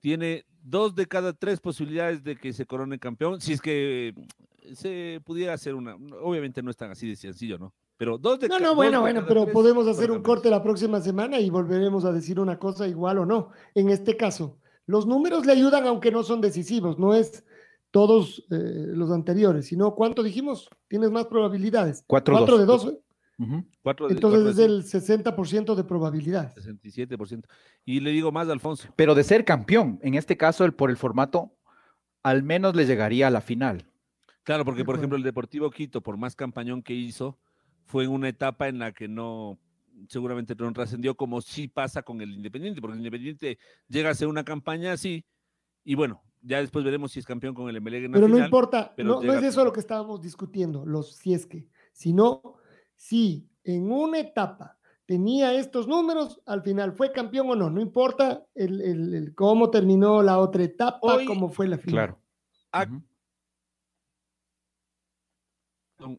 tiene dos de cada tres posibilidades de que se corone campeón. Si es que mm, se pudiera hacer una, obviamente no es tan así de sencillo, ¿no? Pero dos de No, no, bueno, bueno, pero podemos hacer un corte la próxima semana y volveremos a decir una cosa igual o no. En este caso, los números le ayudan aunque no son decisivos, no es todos eh, los anteriores, sino cuánto dijimos, tienes más probabilidades. 4-2. Cuatro de dos, ¿eh? Ujú. Cuatro de- Entonces cuatro es de el 60% de probabilidad. 67%. Y le digo más, Alfonso. Pero de ser campeón, en este caso, el, por el formato, al menos le llegaría a la final. Claro, porque por ejemplo el Deportivo Quito, por más campañón que hizo, fue en una etapa en la que no, seguramente no trascendió como sí pasa con el Independiente, porque el Independiente llega a hacer una campaña así, y bueno, ya después veremos si es campeón con el Emelec Pero no final, importa, pero no, no es a- eso lo que estábamos discutiendo, los si es que, sino si en una etapa tenía estos números, al final fue campeón o no, no importa el, el- el cómo terminó la otra etapa, Hoy- cómo fue la final. Claro. Ah.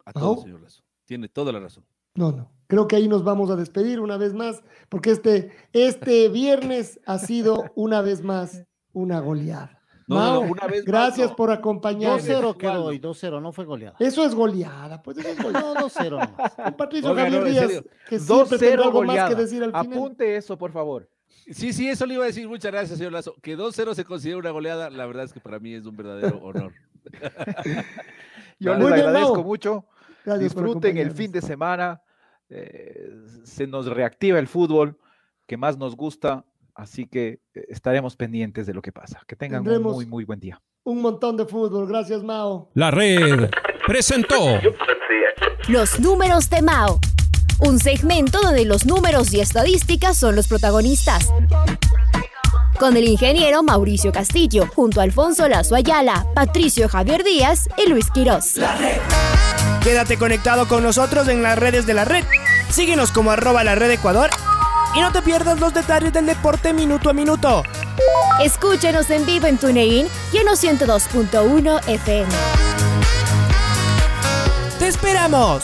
A todo, señor Lazo. Tiene toda la razón. No, no, creo que ahí nos vamos a despedir una vez más, porque este, este (laughs) viernes ha sido una vez más una goleada. No, no, una vez más, gracias no. por acompañarnos. 2-0 quedó hoy, 2-0, no fue goleada. Eso es goleada, pues eso es goleada. No, 2-0 nomás. (laughs) Con Patricio Oiga, Javier Díaz, que siempre 2-0 algo más que decir al final. Apunte eso, por favor. Sí, sí, eso le iba a decir. Muchas gracias, señor Lazo. Que 2-0 se considera una goleada, la verdad es que para mí es un verdadero honor. (laughs) Yo les agradezco Mau. mucho. Gracias por Disfruten el fin de semana. Eh, se nos reactiva el fútbol que más nos gusta. Así que eh, estaremos pendientes de lo que pasa. Que tengan un muy, muy buen día. Un montón de fútbol. Gracias, Mao. La red presentó Los números de Mao. Un segmento donde los números y estadísticas son los protagonistas. Con el ingeniero Mauricio Castillo, junto a Alfonso Lazo Ayala, Patricio Javier Díaz y Luis Quirós. La red. Quédate conectado con nosotros en las redes de la red. Síguenos como arroba la red Ecuador y no te pierdas los detalles del deporte minuto a minuto. Escúchanos en vivo en TuneIn y en los 102.1 FM. ¡Te esperamos!